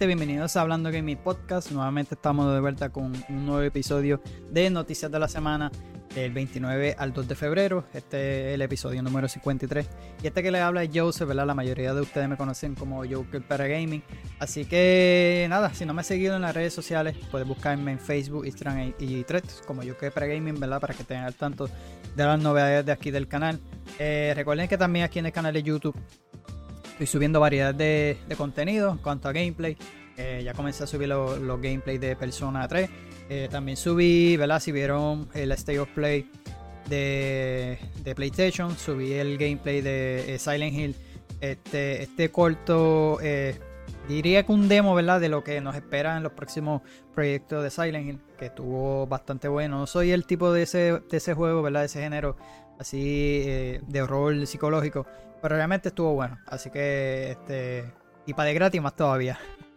Gente, bienvenidos a Hablando Gaming Podcast. Nuevamente estamos de vuelta con un nuevo episodio de Noticias de la Semana del 29 al 2 de febrero. Este es el episodio número 53. Y este que le habla es Joseph, ¿verdad? La mayoría de ustedes me conocen como Joker para Gaming. Así que nada, si no me has seguido en las redes sociales, puedes buscarme en Facebook, Instagram y Threads como Joker para Gaming, ¿verdad? Para que tengan al tanto de las novedades de aquí del canal. Eh, recuerden que también aquí en el canal de YouTube estoy subiendo variedad de, contenido en cuanto a gameplay. Eh, ya comencé a subir los, los gameplays de Persona 3. Eh, también subí, ¿verdad? Si vieron el State of Play de, PlayStation, subí el gameplay de eh, Silent Hill. Este, este corto, diría que un demo, ¿verdad? De lo que nos espera en los próximos proyectos de Silent Hill, que estuvo bastante bueno. No soy el tipo de ese, de ese juego, ¿verdad? De ese género así de horror psicológico. Pero realmente estuvo bueno. Así que, este. Y para de gratis más todavía.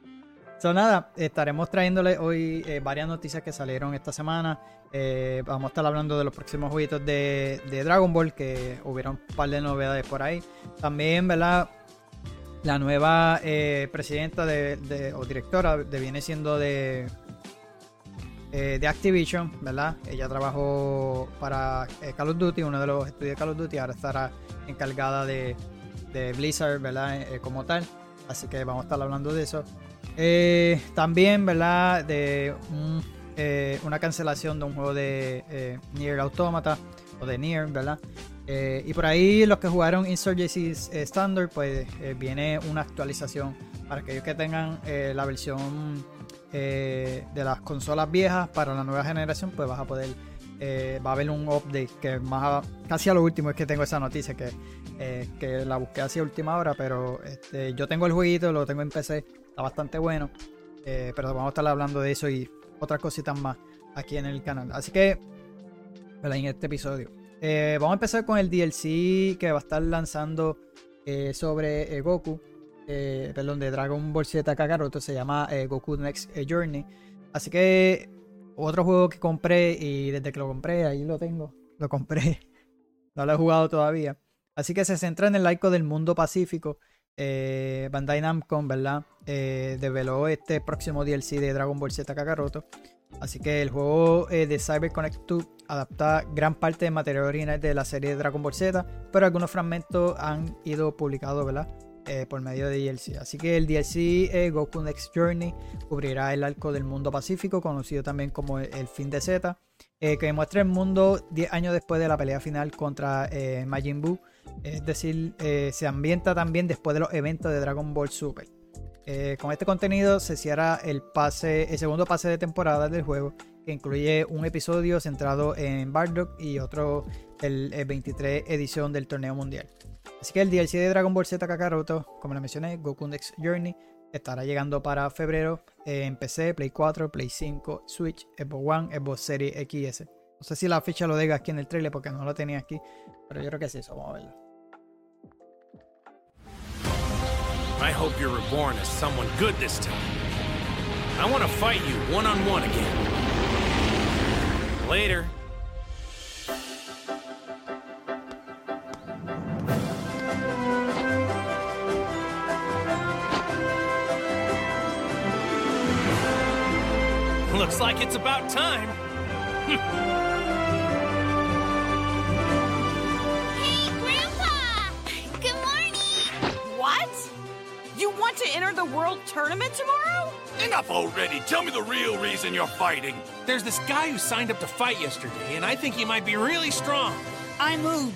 So, nada, estaremos trayéndole hoy eh, varias noticias que salieron esta semana. Eh, vamos a estar hablando de los próximos jueguitos de, Dragon Ball, que hubieron un par de novedades por ahí. También, ¿verdad? La nueva eh, presidenta de, o directora de, viene siendo de, de Activision, ¿verdad? Ella trabajó para Call of Duty, uno de los estudios de Call of Duty, ahora estará encargada de, Blizzard, ¿verdad? Eh, como tal. Así que vamos a estar hablando de eso. Eh, también, ¿verdad? De eh, una cancelación de un juego de Nier Automata o de Nier, ¿verdad? y por ahí los que jugaron Insurgency Standard, pues viene una actualización para aquellos que tengan la versión de las consolas viejas para la nueva generación, pues vas a poder eh, va a haber un update que más casi a lo último es que tengo esa noticia que, eh, que la busqué hacia última hora, pero este, yo tengo el jueguito, lo tengo en PC, está bastante bueno, eh, pero vamos a estar hablando de eso y otras cositas más aquí en el canal. Así que, en este episodio. vamos a empezar con el DLC que va a estar lanzando sobre Goku, perdón, de Dragon Ball Z Kakaroto, se llama Goku Next Journey. Así que otro juego que compré y desde que lo compré, ahí lo tengo. Lo compré. No lo he jugado todavía. Así que se centra en el arco del mundo pacífico. Eh, Bandai Namco, ¿verdad? Eh, develó este próximo DLC de Dragon Ball Z Kakaroto. Así que el juego eh, de Cyber Connect 2 adapta gran parte del material original de la serie de Dragon Ball Z, pero algunos fragmentos han ido publicados, ¿verdad? Eh, por medio de DLC. Así que el DLC eh, Goku Next Journey cubrirá el arco del mundo pacífico, conocido también como el, fin de Z, eh, que muestra el mundo 10 años después de la pelea final contra Majin Buu. Es decir, se ambienta también después de los eventos de Dragon Ball Super. con este contenido se cierra el, segundo pase de temporada del juego, que incluye un episodio centrado en Bardock y otro el, el 23 edición del torneo mundial. Así que el DLC de Dragon Ball Z Kakaroto, como lo mencioné, Goku Next Journey, estará llegando para febrero en PC, Play 4, Play 5, Switch, Xbox One, Xbox Series XS. No sé si la ficha lo diga aquí en el trailer porque no lo tenía aquí, pero yo creo que es eso, vamos a verlo. I hope you're reborn as someone good this time. I want to fight you one on one again. Later. Looks like it's about time. hey, Grandpa! Good morning! What? You want to enter the World Tournament tomorrow? Enough already! Tell me the real reason you're fighting! There's this guy who signed up to fight yesterday, and I think he might be really strong. I'm Oob.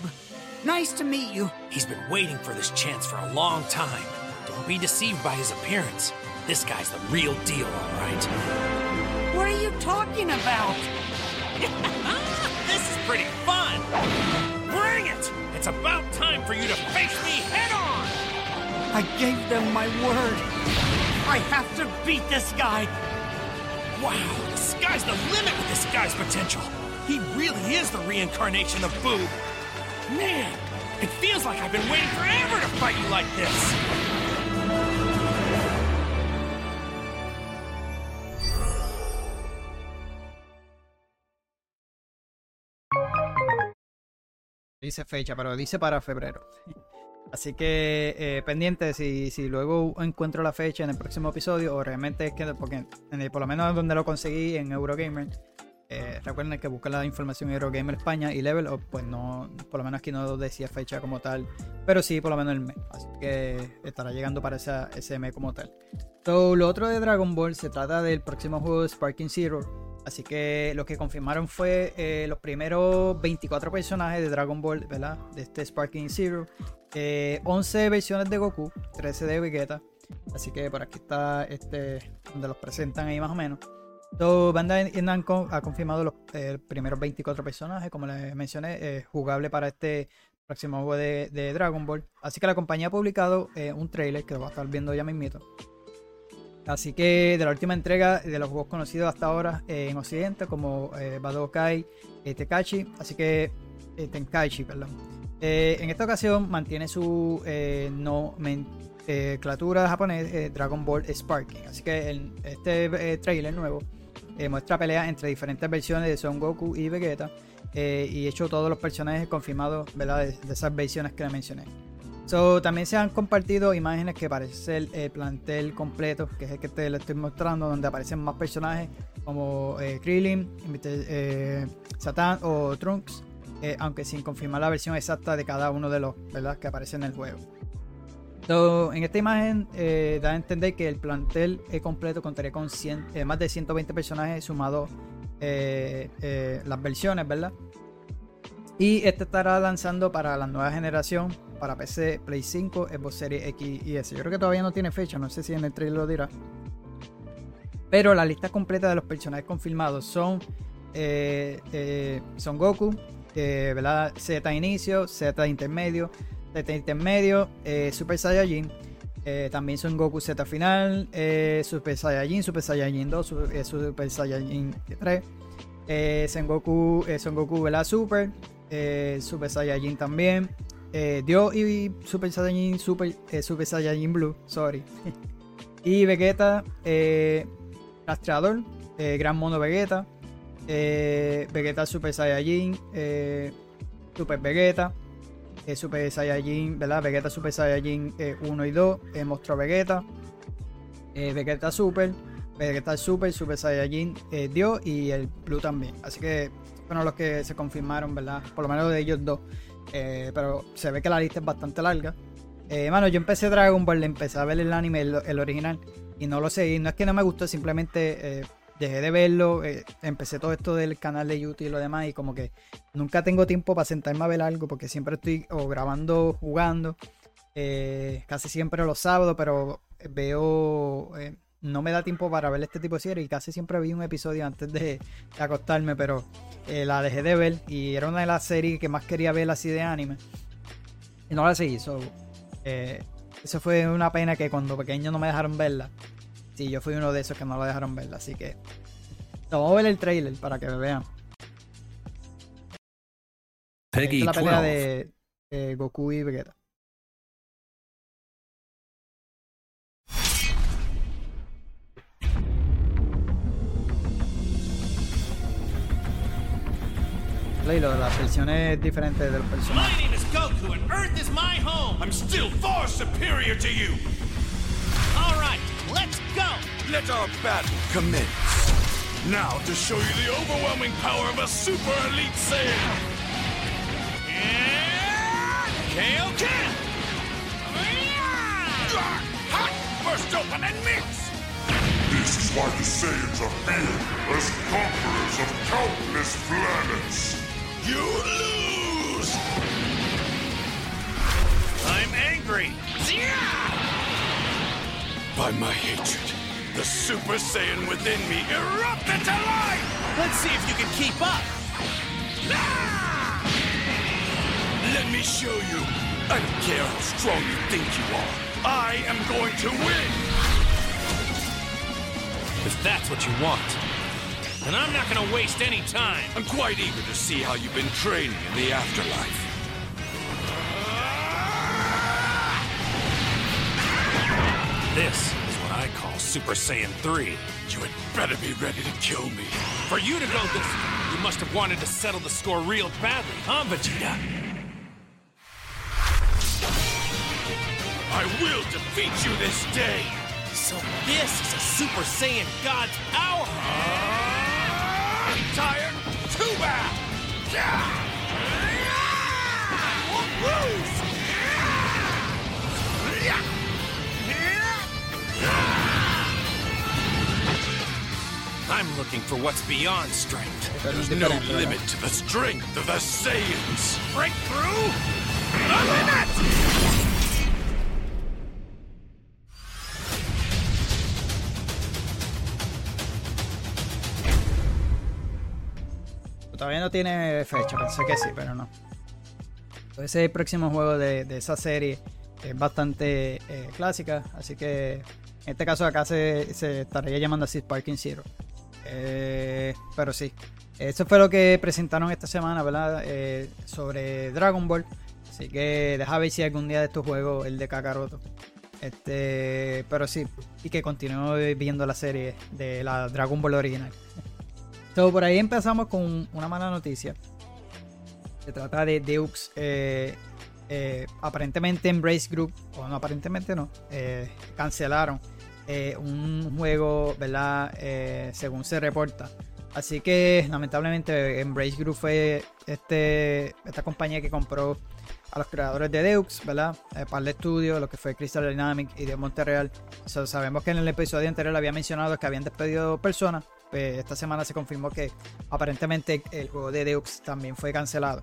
Nice to meet you. He's been waiting for this chance for a long time. Don't be deceived by his appearance. This guy's the real deal, all right. What are you talking about? this is pretty fun! Bring it! It's about time for you to face me head on! I gave them my word. I have to beat this guy. Wow, the sky's the limit with this guy's potential. He really is the reincarnation of Boo. Man, it feels like I've been waiting forever to fight you like this. Dice fecha, pero dice para febrero. Así que eh, pendiente si, si luego encuentro la fecha en el próximo episodio, o realmente es que, porque en el- por lo menos donde lo conseguí en Eurogamer, eh, recuerden que buscar la información en Eurogamer España y Level Up, pues no, por lo menos aquí no decía fecha como tal, pero sí por lo menos el mes. Así que estará llegando para ese mes como tal. So, lo otro de Dragon Ball se trata del próximo juego Sparking Zero. Así que lo que confirmaron fue eh, los primeros 24 personajes de Dragon Ball, ¿verdad? De este Sparking Zero. Eh, 11 versiones de Goku, 13 de Vegeta. Así que por aquí está este donde los presentan ahí más o menos. So, Bandai Namco ha confirmado los eh, primeros 24 personajes, como les mencioné, eh, jugable para este próximo juego de, Dragon Ball. Así que la compañía ha publicado un trailer que lo va a estar viendo ya mismito. Así que de la última entrega de los juegos conocidos hasta ahora eh, en Occidente, como eh, Badokai, eh, así que eh, Tenkaichi, perdón. Eh, en esta ocasión mantiene su nomenclatura japonés Dragon Ball Sparking. Así que este trailer nuevo muestra peleas entre diferentes versiones de Son Goku y Vegeta. y hecho todos los personajes confirmados. De, de esas versiones que le mencioné. También se han compartido imágenes que parece ser el plantel completo, que es el que te lo estoy mostrando, donde aparecen más personajes como eh, Krillin, eh, Satan o Trunks, eh, aunque sin confirmar la versión exacta de cada uno de los ¿verdad? que aparecen en el juego. So, en esta imagen eh, da a entender que el plantel completo contaría con 100, más de 120 personajes sumados las versiones, ¿verdad? Y este estará lanzando para la nueva generación, para PC, Play 5, Xbox Series X y S. Yo creo que todavía no tiene fecha, no sé si en el trailer lo dirá. Pero la lista completa de los personajes confirmados son eh, eh, Son Goku, eh, ¿verdad? Z inicio, Z intermedio, Z intermedio, Super Saiyajin. también Son Goku Z final, Super Saiyajin, Super Saiyajin 2, Su- eh, Super Saiyajin 3, eh, Sengoku, eh, Son Goku, ¿verdad? Super, Super Saiyajin también, eh, Dio y Super Saiyajin, Super, eh, Super Saiyajin Blue, sorry. y Vegeta, eh, Rastreador, eh, Gran Mono Vegeta, eh, Vegeta Super Saiyajin, eh, Super Vegeta, eh, Super Saiyajin, ¿verdad? Vegeta Super Saiyajin eh, 1 y 2, eh, Monstruo Vegeta, eh, Vegeta Super, Vegeta Super, Super Saiyajin eh, Dio y el Blue también. Así que fueron los que se confirmaron, ¿verdad? Por lo menos de ellos dos. Eh, pero se ve que la lista es bastante larga. Eh, mano, yo empecé Dragon Ball, empecé a ver el anime, el, original, y no lo seguí. No es que no me gustó, simplemente eh, dejé de verlo. eh, empecé todo esto del canal de YouTube y lo demás, y como que nunca tengo tiempo para sentarme a ver algo, porque siempre estoy o grabando, jugando, casi siempre los sábados, pero veo. No me da tiempo para ver este tipo de series y casi siempre vi un episodio antes de, de acostarme, pero eh, la dejé de ver y era una de las series que más quería ver así de anime. Y no la seguí, so, eh, eso fue una pena que cuando pequeño no me dejaron verla. Sí, yo fui uno de esos que no la dejaron verla, así que no, vamos a ver el trailer para que me vean. Peggy es la pelea 12. de Goku y Vegeta. Y lo de las versiones diferentes de los. My name is Goku, and Earth is my home. I'm still far superior to you. All right, let's go. Let our battle commence. Now to show you the overwhelming power of a super elite Saiyan. And Kaioken. Ah, hot! Burst open and mix! This is why the Saiyans are feared as conquerors of countless planets. You lose! I'm angry. By my hatred, the Super Saiyan within me erupted to life! Let's see if you can keep up. Ah! Let me show you. I don't care how strong you think you are. I am going to win! If that's what you want, then I'm not gonna waste any time. I'm quite eager to see how you've been training in the afterlife. This is what I call Super Saiyan 3. You had better be ready to kill me. For you to go this, you must have wanted to settle the score real badly, huh, Vegeta? I will defeat you this day! So this is a Super Saiyan God's power! Tired? Too bad! I won't lose! I'm looking for what's beyond strength. There's no limit to the strength of the Saiyans! Breakthrough? The limit! Todavía no tiene fecha, pensé que sí, pero no. Ese es el próximo juego de, esa serie. Es bastante eh, clásica, así que en este caso acá se, estaría llamando así Sparking Zero. Eh, pero sí, eso fue lo que presentaron esta semana, ¿verdad? Eh, sobre Dragon Ball. Así que deja ver si algún día de estos juegos el de Kakaroto. Este, pero sí, y que continúe viendo la serie de la Dragon Ball original. So, por ahí empezamos con una mala noticia. Se trata de Deux. eh, eh, aparentemente Embrace Group, o no, aparentemente no, eh, cancelaron eh, un juego, ¿verdad? Eh, según se reporta. Así que lamentablemente Embrace Group fue este, esta compañía que compró a los creadores de Deux, ¿verdad? Eh, para el estudio, lo que fue Crystal Dynamics y de Monterreal. So, sabemos que en el episodio anterior había mencionado que habían despedido personas. Pues esta semana se confirmó que aparentemente el juego de Deux también fue cancelado.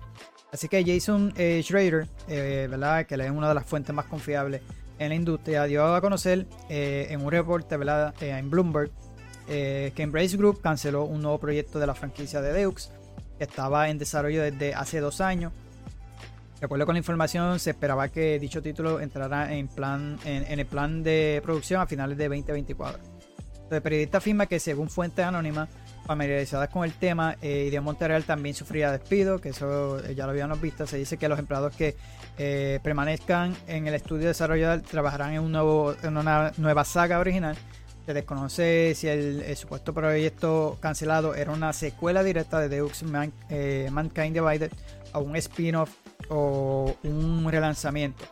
Así que Jason eh, Schrader, eh, ¿verdad? que es una de las fuentes más confiables en la industria, dio a conocer eh, en un reporte ¿verdad? Eh, en Bloomberg que Embrace Group canceló un nuevo proyecto de la franquicia de Deux que estaba en desarrollo desde hace dos años. De acuerdo con la información, se esperaba que dicho título entrara en, plan, en el plan de producción a finales de 2024. El periodista afirma que según fuentes anónimas familiarizadas con el tema, eh, Idea Monterreal también sufría despido, que eso eh, ya lo habíamos visto. Se dice que los empleados que eh, permanezcan en el estudio desarrollador trabajarán en, una nueva saga original. Se desconoce si el, supuesto proyecto cancelado era una secuela directa de Deux Man- eh, Mankind Divided o un spin-off o un relanzamiento.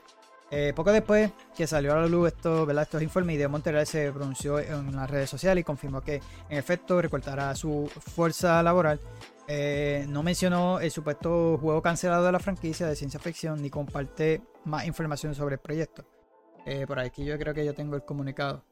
Eh, poco después que salió a la luz esto, ¿verdad? estos informes, Idea Monterreal se pronunció en las redes sociales y confirmó que en efecto recortará su fuerza laboral. Eh, no mencionó el supuesto juego cancelado de la franquicia de ciencia ficción ni comparte más información sobre el proyecto. Eh, por aquí yo creo que yo tengo el comunicado.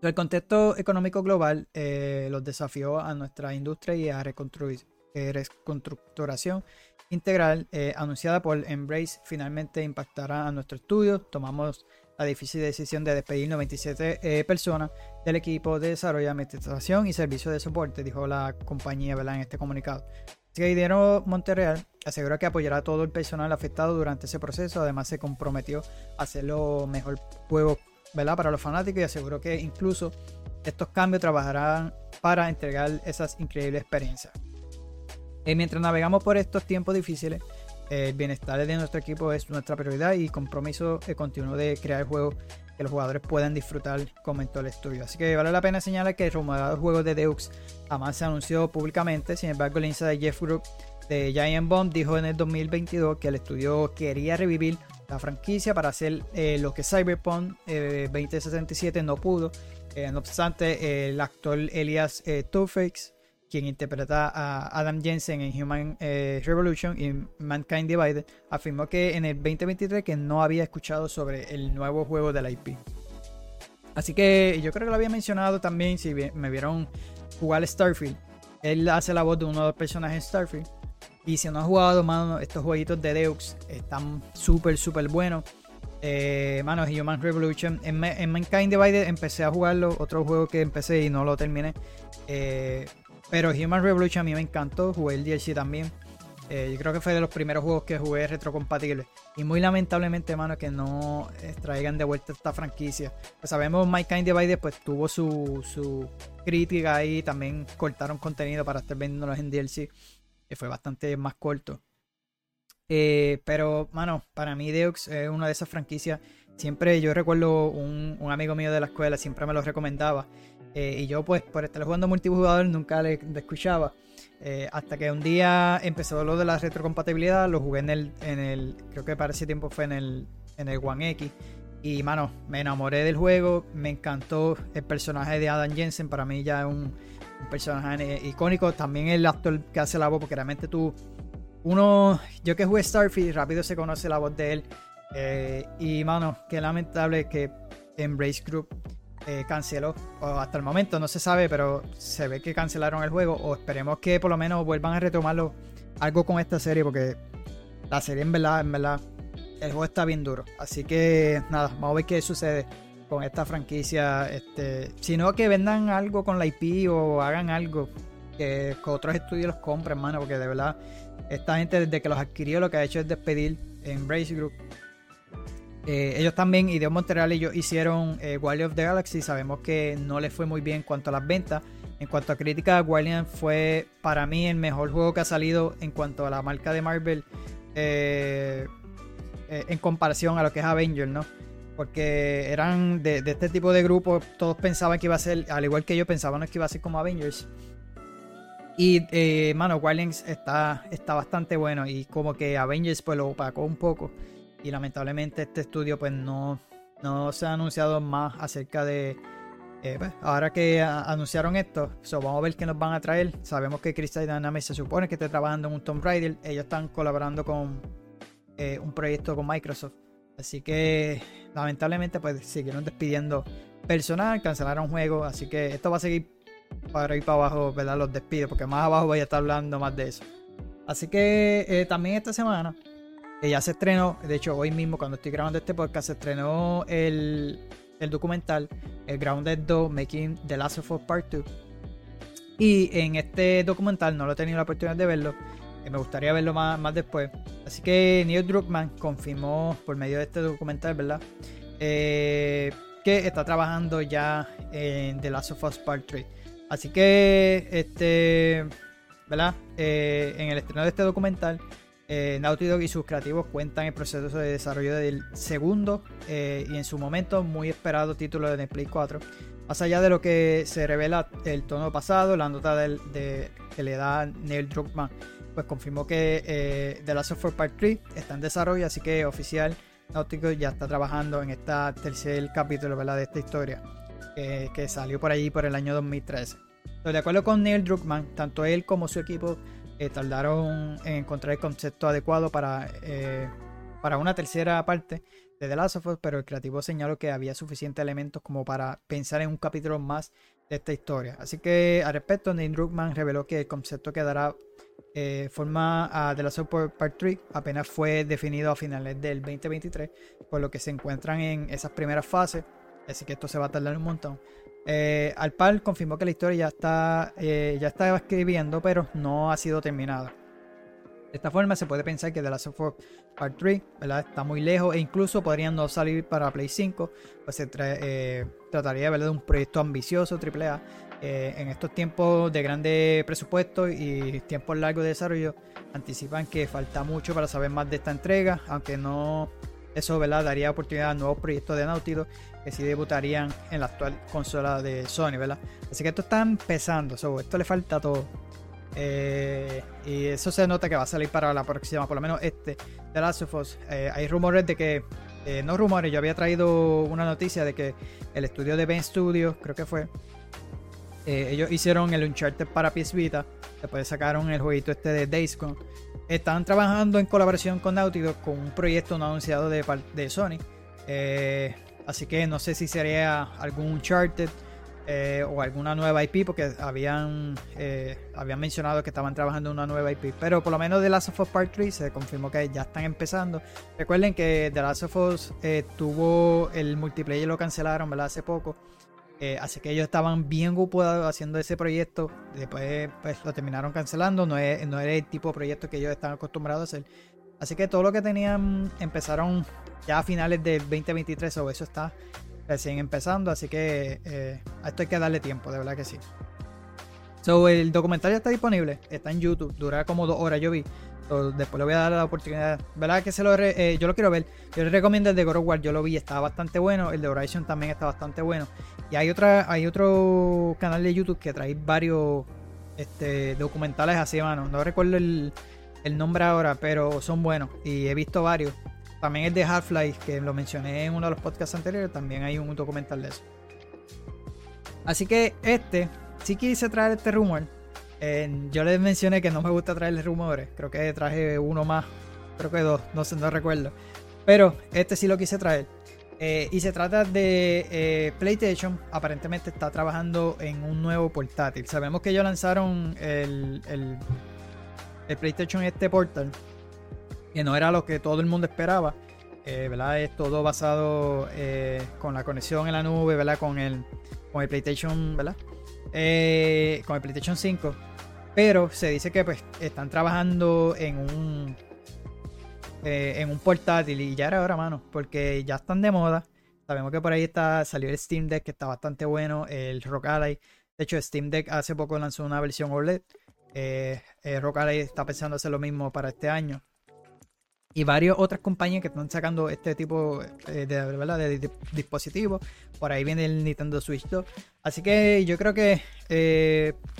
El contexto económico global eh, los desafió a nuestra industria y a reconstruir, eh, reconstructuración integral eh, anunciada por Embrace finalmente impactará a nuestro estudio. Tomamos la difícil decisión de despedir 97 eh, personas del equipo de desarrollo, administración y servicio de soporte, dijo la compañía ¿verdad? en este comunicado. Así que Idero Monterreal aseguró que apoyará a todo el personal afectado durante ese proceso. Además, se comprometió a hacer lo mejor juego ¿verdad? para los fanáticos y aseguró que incluso estos cambios trabajarán para entregar esas increíbles experiencias. Eh, mientras navegamos por estos tiempos difíciles, eh, el bienestar de nuestro equipo es nuestra prioridad y compromiso eh, continuo de crear juegos que los jugadores puedan disfrutar, comentó el estudio. Así que vale la pena señalar que el rumorado juego de Deux jamás se anunció públicamente. Sin embargo, el insider Jeff Group de Giant Bomb dijo en el 2022 que el estudio quería revivir la franquicia para hacer lo que Cyberpunk eh, 2077 no pudo. No obstante, el actor Elias Tufix, quien interpreta a Adam Jensen en Human eh, Revolution y Mankind Divided, afirmó que en el 2023 que no había escuchado sobre el nuevo juego de la IP. Así que yo creo que lo había mencionado también si me vieron jugar Starfield. Él hace la voz de uno de los personajes en Starfield. Y si no has jugado, mano, estos jueguitos de Deux están súper, súper buenos. Eh, mano, Human Revolution. En Mankind Divided empecé a jugarlo. Otro juego que empecé y no lo terminé. Eh, pero Human Revolution a mí me encantó. Jugué el DLC también. Eh, yo creo que fue de los primeros juegos que jugué retrocompatibles. Y muy lamentablemente, mano, que no eh, traigan de vuelta esta franquicia. Pues sabemos Mankind Divided pues tuvo su, su crítica ahí. También cortaron contenido para estar vendiéndolos en DLC. Que fue bastante más corto. Eh, pero, mano, para mí Deux es una de esas franquicias. Siempre yo recuerdo un, un amigo mío de la escuela, siempre me lo recomendaba. Eh, y yo, pues, por estar jugando multijugador, nunca le, escuchaba. Eh, hasta que un día empezó lo de la retrocompatibilidad, lo jugué en el, en el creo que para ese tiempo fue en el, en el One X. Y mano, me enamoré del juego, me encantó el personaje de Adam Jensen, para mí ya es un, un personaje icónico. También el actor que hace la voz, porque realmente tú, uno, yo que jugué Starfield, rápido se conoce la voz de él. Eh, y mano, qué lamentable que Embrace Group eh, canceló. O hasta el momento no se sabe, pero se ve que cancelaron el juego. O esperemos que por lo menos vuelvan a retomarlo algo con esta serie, porque la serie en verdad, en verdad, el juego está bien duro. Así que nada, vamos a ver qué sucede con esta franquicia. Este, sino que vendan algo con la IP o hagan algo que, otros estudios los compren, hermano, porque de verdad, esta gente desde que los adquirió lo que ha hecho es despedir Embrace Group. Eh, ellos también, de Montreal, ellos hicieron eh, of the Galaxy. Sabemos que no les fue muy bien en cuanto a las ventas. En cuanto a crítica, Guardian fue para mí el mejor juego que ha salido en cuanto a la marca de Marvel. Eh, eh, en comparación a lo que es Avengers, ¿no? Porque eran de, de este tipo de grupos, todos pensaban que iba a ser, al igual que yo pensaban que iba a ser como Avengers. Y, eh, mano, Guardians está, está bastante bueno y como que Avengers pues lo opacó un poco. Y lamentablemente este estudio pues no, no se ha anunciado más acerca de... eh, pues, ahora que anunciaron esto, vamos a ver qué nos van a traer. Sabemos que Crystal Dynamics se supone que está trabajando en un Tomb Raider. Ellos están colaborando con eh, un proyecto con Microsoft. Así que lamentablemente pues siguieron despidiendo personal, cancelaron juegos. Así que esto va a seguir para ir para abajo, ¿verdad? Los despidos, porque más abajo voy a estar hablando más de eso. Así que eh, también esta semana eh, ya se estrenó, de hecho hoy mismo cuando estoy grabando este podcast, se estrenó el, el documental, el Grounded 2 Making The Last of Us Part 2. Y en este documental no lo he tenido la oportunidad de verlo, eh, me gustaría verlo más, más después. Así que Neil Druckmann confirmó por medio de este documental, ¿verdad? Eh, que está trabajando ya en The Last of Us Part 3. Así que, este, ¿verdad? Eh, en el estreno de este documental, eh, Naughty Dog y sus creativos cuentan el proceso de desarrollo del segundo eh, y en su momento muy esperado título de Play 4. Más allá de lo que se revela el tono pasado, la nota de, que le da Neil Druckmann, pues confirmó que eh, The Last of Us Part 3 está en desarrollo, así que oficial Naughty Dog ya está trabajando en este tercer capítulo de esta historia que, que salió por allí por el año 2013. Entonces, de acuerdo con Neil Druckmann, tanto él como su equipo eh, tardaron en encontrar el concepto adecuado para, eh, para una tercera parte de The Last of Us, pero el creativo señaló que había suficientes elementos como para pensar en un capítulo más de esta historia. Así que al respecto, Neil Druckmann reveló que el concepto que dará eh, forma a The Last of Us Part 3 apenas fue definido a finales del 2023, por lo que se encuentran en esas primeras fases, así que esto se va a tardar un montón. Eh, al par confirmó que la historia ya está, eh, ya estaba escribiendo, pero no ha sido terminada. De esta forma se puede pensar que The Last of Us Part 3 ¿verdad? está muy lejos e incluso podrían no salir para Play 5, pues se tra- eh, trataría de un proyecto ambicioso AAA. Eh, en estos tiempos de grande presupuesto y tiempos largos de desarrollo, anticipan que falta mucho para saber más de esta entrega, aunque no eso ¿verdad? daría oportunidad a nuevos proyectos de Dog que sí debutarían en la actual consola de Sony, ¿verdad? Así que esto está empezando, esto le falta todo. Eh, y eso se nota que va a salir para la próxima, por lo menos este, de Last of Us. Eh, hay rumores de que, eh, no rumores, yo había traído una noticia de que el estudio de Ben Studios, creo que fue, ellos hicieron el Uncharted para PS Vita, después sacaron el jueguito este de Days Gone. Están trabajando en colaboración con Naughty con un proyecto no anunciado de, Sony. Eh, así que no sé si sería algún Uncharted eh, o alguna nueva IP, porque habían, eh, habían mencionado que estaban trabajando en una nueva IP. Pero por lo menos The Last of Us Part 3 se confirmó que ya están empezando. Recuerden que The Last of Us tuvo el multiplayer, lo cancelaron ¿verdad? hace poco. Eh, así que ellos estaban bien ocupados haciendo ese proyecto. Después pues, lo terminaron cancelando. No, es, no era el tipo de proyecto que ellos están acostumbrados a hacer. Así que todo lo que tenían empezaron ya a finales del 2023. O eso está recién empezando. Así que eh, a esto hay que darle tiempo, de verdad que sí. So, el documental ya está disponible. Está en YouTube. Dura como dos horas, yo vi. Después le voy a dar la oportunidad. ¿Verdad que se lo re- eh, yo lo quiero ver? Yo les recomiendo el de God War. Yo lo vi, está bastante bueno. El de Horizon también está bastante bueno. Y hay otra, hay otro canal de YouTube que trae varios este, documentales así, mano. No recuerdo el, el nombre ahora, pero son buenos. Y he visto varios. también es de Half-Life, que lo mencioné en uno de los podcasts anteriores, también hay un documental de eso. Así que este, sí quise traer este rumor. Yo les mencioné que no me gusta traerles rumores, creo que traje uno más, creo que dos, no sé, no recuerdo. Pero este sí lo quise traer. Eh, y se trata de eh, PlayStation. Aparentemente está trabajando en un nuevo portátil. Sabemos que ellos lanzaron el, el, el PlayStation este portal. Que no era lo que todo el mundo esperaba. Eh, ¿verdad? Es todo basado con la conexión en la nube, ¿verdad? Con el, con el PlayStation, ¿verdad? con el PlayStation 5. Pero se dice que pues están trabajando en un eh, en un portátil y ya era hora, mano, porque ya están de moda. Sabemos que por ahí está salió el Steam Deck que está bastante bueno, el Rock Ally. De hecho, Steam Deck hace poco lanzó una versión OLED. Eh, eh, Rock Ally está pensando hacer lo mismo para este año. Y varias otras compañías que están sacando este tipo de, de, dispositivos. Por ahí viene el Nintendo Switch 2. Así que yo creo que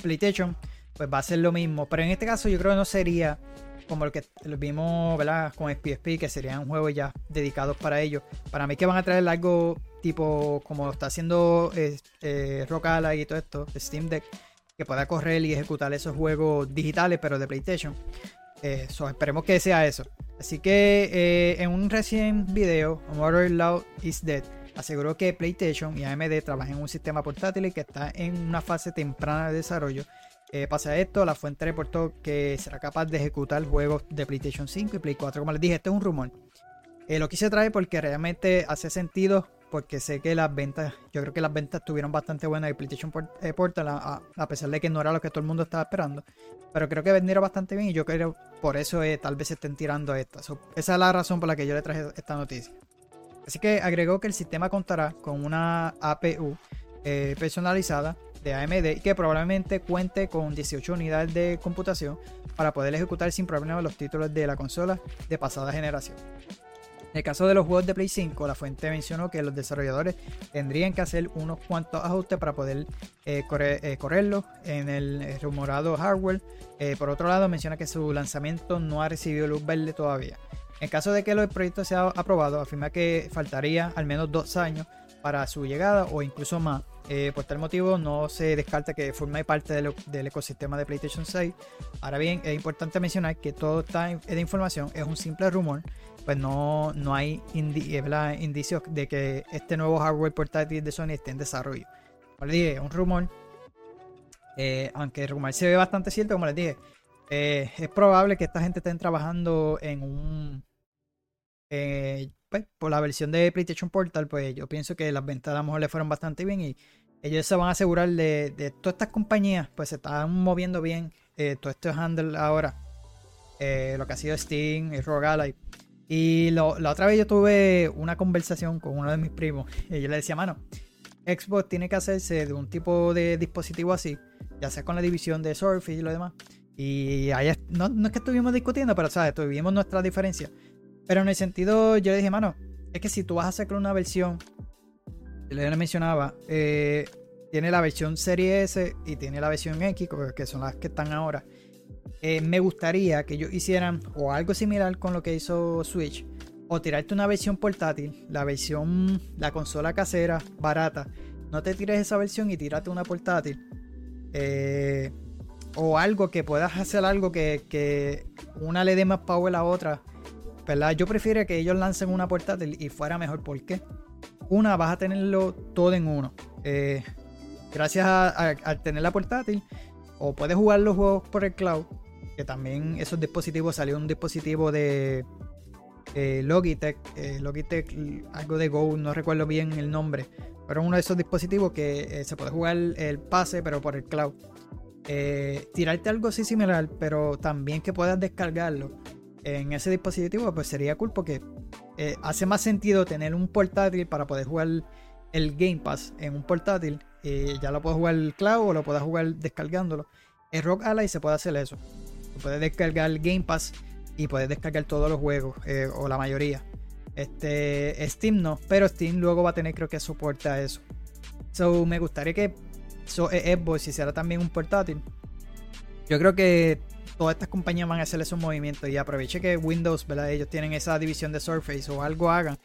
PlayStation pues va a ser lo mismo. Pero en este caso yo creo que no sería como lo que vimos ¿verdad? con SPSP, que serían juegos ya dedicados para ellos. Para mí que van a traer algo tipo como está haciendo eh, eh Rock y todo esto, Steam Deck, que pueda correr y ejecutar esos juegos digitales, pero de PlayStation. Eh, esperemos que sea eso. Así que eh, en un recién video, Mother Law is Dead aseguró que PlayStation y AMD trabajan en un sistema portátil que está en una fase temprana de desarrollo eh, pasa esto, la fuente reportó que será capaz de ejecutar juegos de PlayStation 5 y Play 4. Como les dije, este es un rumor. Eh, lo quise traer porque realmente hace sentido, porque sé que las ventas, yo creo que las ventas estuvieron bastante buenas de PlayStation eh, Portal, a, pesar de que no era lo que todo el mundo estaba esperando. Pero creo que vendieron bastante bien y yo creo por eso tal vez se estén tirando estas. esa es la razón por la que yo le traje esta noticia. Así que agregó que el sistema contará con una APU personalizada de AMD y que probablemente cuente con 18 unidades de computación para poder ejecutar sin problema los títulos de la consola de pasada generación. En el caso de los juegos de Play 5, la fuente mencionó que los desarrolladores tendrían que hacer unos cuantos ajustes para poder eh, eh, correrlo en el rumorado hardware. Eh, por otro lado, menciona que su lanzamiento no ha recibido luz verde todavía. En caso de que el proyecto sea aprobado, afirma que faltaría al menos dos años para su llegada o incluso más eh, por tal motivo, no se descarta que forme parte del, ecosistema de PlayStation 6. Ahora bien, es importante mencionar que toda esta información es un simple rumor, pues no, no hay eh, indicios de que este nuevo hardware portátil de Sony esté en desarrollo. Como les dije, es un rumor. Eh, aunque el rumor se ve bastante cierto, como les dije, es probable que esta gente estén trabajando en un. Pues, por la versión de PlayStation Portal, pues yo pienso que las ventas a lo mejor le fueron bastante bien y ellos se van a asegurar de, todas estas compañías, pues se están moviendo bien eh, todo este handle ahora. Eh, lo que ha sido Steam y Rogue Y la otra vez yo tuve una conversación con uno de mis primos y yo le decía, mano, Xbox tiene que hacerse de un tipo de dispositivo así, ya sea con la división de Surface y lo demás. Y ahí no, no es que estuvimos discutiendo, pero sabes, tuvimos nuestra diferencia. Pero en el sentido, yo le dije, mano, es que si tú vas a sacar una versión le mencionaba, eh, tiene la versión Serie S y tiene la versión X, que son las que están ahora. Eh, me gustaría que ellos hicieran o algo similar con lo que hizo Switch, o tirarte una versión portátil, la versión, la consola casera, barata. No te tires esa versión y tírate una portátil. Eh, o algo que puedas hacer algo que, que, una le dé más power a la otra. ¿Verdad? Yo prefiero que ellos lancen una portátil y fuera mejor. ¿Por qué? una, vas a tenerlo todo en uno. Eh, gracias a, tener la portátil, o puedes jugar los juegos por el cloud, que también esos dispositivos, salió un dispositivo de Logitech, eh, Logitech, algo de Go, no recuerdo bien el nombre, pero uno de esos dispositivos que eh, se puede jugar el pase, pero por el cloud. tirarte algo así similar, pero también que puedas descargarlo en ese dispositivo, pues sería cool porque eh, hace más sentido tener un portátil para poder jugar el Game Pass en un portátil. Eh, ya lo puedes jugar cloud o lo puedes jugar descargándolo. En Rock Ally se puede hacer eso. puedes descargar el Game Pass y puedes descargar todos los juegos eh, o la mayoría. Este, Steam no, pero Steam luego va a tener creo que soporte a eso. So, me gustaría que so, Xbox hiciera también un portátil. Yo creo que todas estas compañías van a hacer esos movimientos y aproveche que Windows, ¿verdad? Ellos tienen esa división de Surface o algo hagan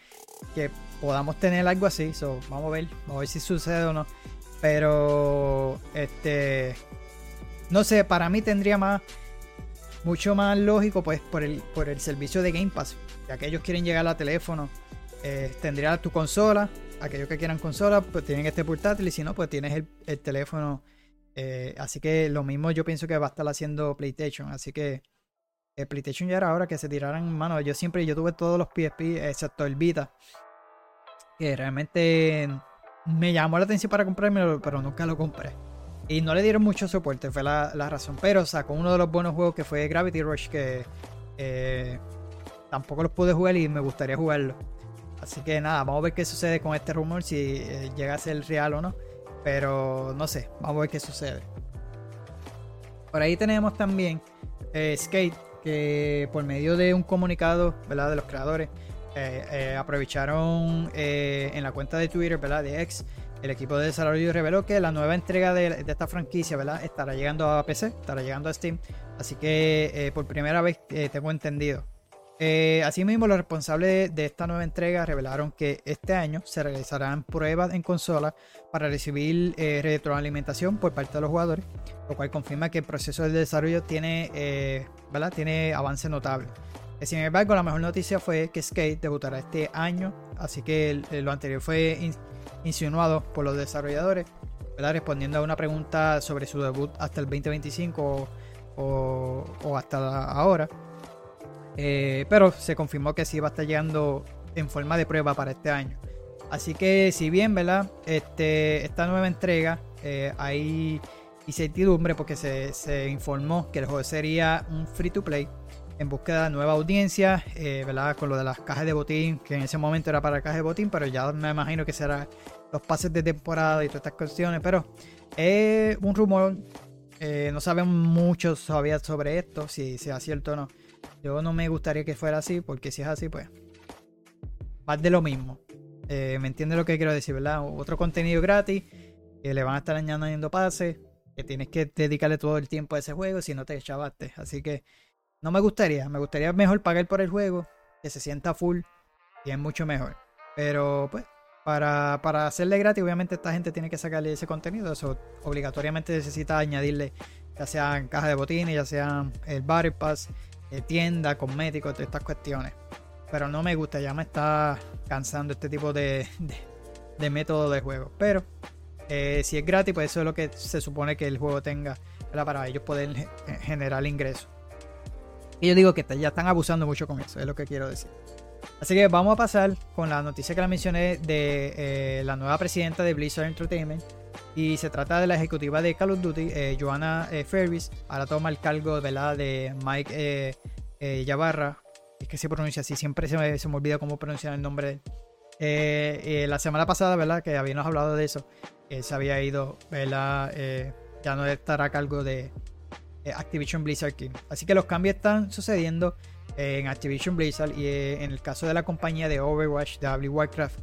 que podamos tener algo así. So, vamos a ver, vamos a ver si sucede o no. Pero, este, no sé, para mí tendría más, mucho más lógico, pues, por el, por el servicio de Game Pass. Ya que ellos quieren llegar a teléfono, eh, tendría tu consola. Aquellos que quieran consola, pues tienen este portátil. Y si no, pues tienes el, el teléfono. Eh, así que lo mismo yo pienso que va a estar haciendo PlayStation. Así que el PlayStation ya era hora que se tiraran mano. Yo siempre, yo tuve todos los PSP, excepto el Vita. Que realmente me llamó la atención para comprármelo, pero nunca lo compré. Y no le dieron mucho soporte, fue la, la razón. Pero sacó uno de los buenos juegos que fue Gravity Rush, que eh, tampoco los pude jugar y me gustaría jugarlo. Así que nada, vamos a ver qué sucede con este rumor, si eh, llega a ser real o no. Pero no sé, vamos a ver qué sucede. Por ahí tenemos también eh, Skate, que por medio de un comunicado ¿verdad? de los creadores, eh, eh, aprovecharon en la cuenta de Twitter ¿verdad? de X. El equipo de desarrollo reveló que la nueva entrega de, de esta franquicia ¿verdad? estará llegando a PC, estará llegando a Steam. Así que por primera vez tengo entendido. Eh, asimismo, los responsables de esta nueva entrega revelaron que este año se realizarán pruebas en consola para recibir eh, retroalimentación por parte de los jugadores, lo cual confirma que el proceso de desarrollo tiene, eh, ¿verdad? tiene notable. Eh, Sin embargo, la mejor noticia fue que Skate debutará este año, así que lo anterior fue in- insinuado por los desarrolladores, ¿verdad? respondiendo a una pregunta sobre su debut hasta el 2025 o, hasta ahora. Eh, pero se confirmó que sí va a estar llegando en forma de prueba para este año. Así que si bien, ¿verdad? Este, esta nueva entrega eh, hay incertidumbre porque se, informó que el juego sería un free to play en búsqueda de nueva audiencia, eh, ¿verdad? Con lo de las cajas de botín, que en ese momento era para cajas de botín, pero ya me imagino que será los pases de temporada y todas estas cuestiones. Pero es un rumor, no sabemos mucho todavía sobre esto, si sea cierto o no. Yo no me gustaría que fuera así, porque si es así, pues. Más de lo mismo. Eh, ¿Me entiende lo que quiero decir, verdad? Otro contenido gratis, que le van a estar añadiendo pases, que tienes que dedicarle todo el tiempo a ese juego si no te chavaste. Así que no me gustaría. Me gustaría mejor pagar por el juego, que se sienta full, y es mucho mejor. Pero, pues, para, para hacerle gratis, obviamente esta gente tiene que sacarle ese contenido. Eso obligatoriamente necesita añadirle, ya sean cajas de botines, ya sean el Battle Pass, tienda, cosméticos, todas estas cuestiones. Pero no me gusta, ya me está cansando este tipo de, de, método de juego. Pero eh, si es gratis, pues eso es lo que se supone que el juego tenga ¿verdad? para ellos poder ge- generar ingresos. Y yo digo que ya están abusando mucho con eso, es lo que quiero decir. Así que vamos a pasar con la noticia que la mencioné de eh, la nueva presidenta de Blizzard Entertainment. Y se trata de la ejecutiva de Call of Duty, eh, Joanna eh, Ferris. Ahora toma el cargo de Mike eh, eh, Yabarra. Es que se pronuncia así, siempre se me, se me olvida cómo pronunciar el nombre él. Eh, la semana pasada, ¿verdad? Que habíamos hablado de eso. eh, se había ido, ¿verdad? Ya no estará a cargo de Activision Blizzard King. Así que los cambios están sucediendo en Activision Blizzard y en el caso de la compañía de Overwatch, de Warcraft,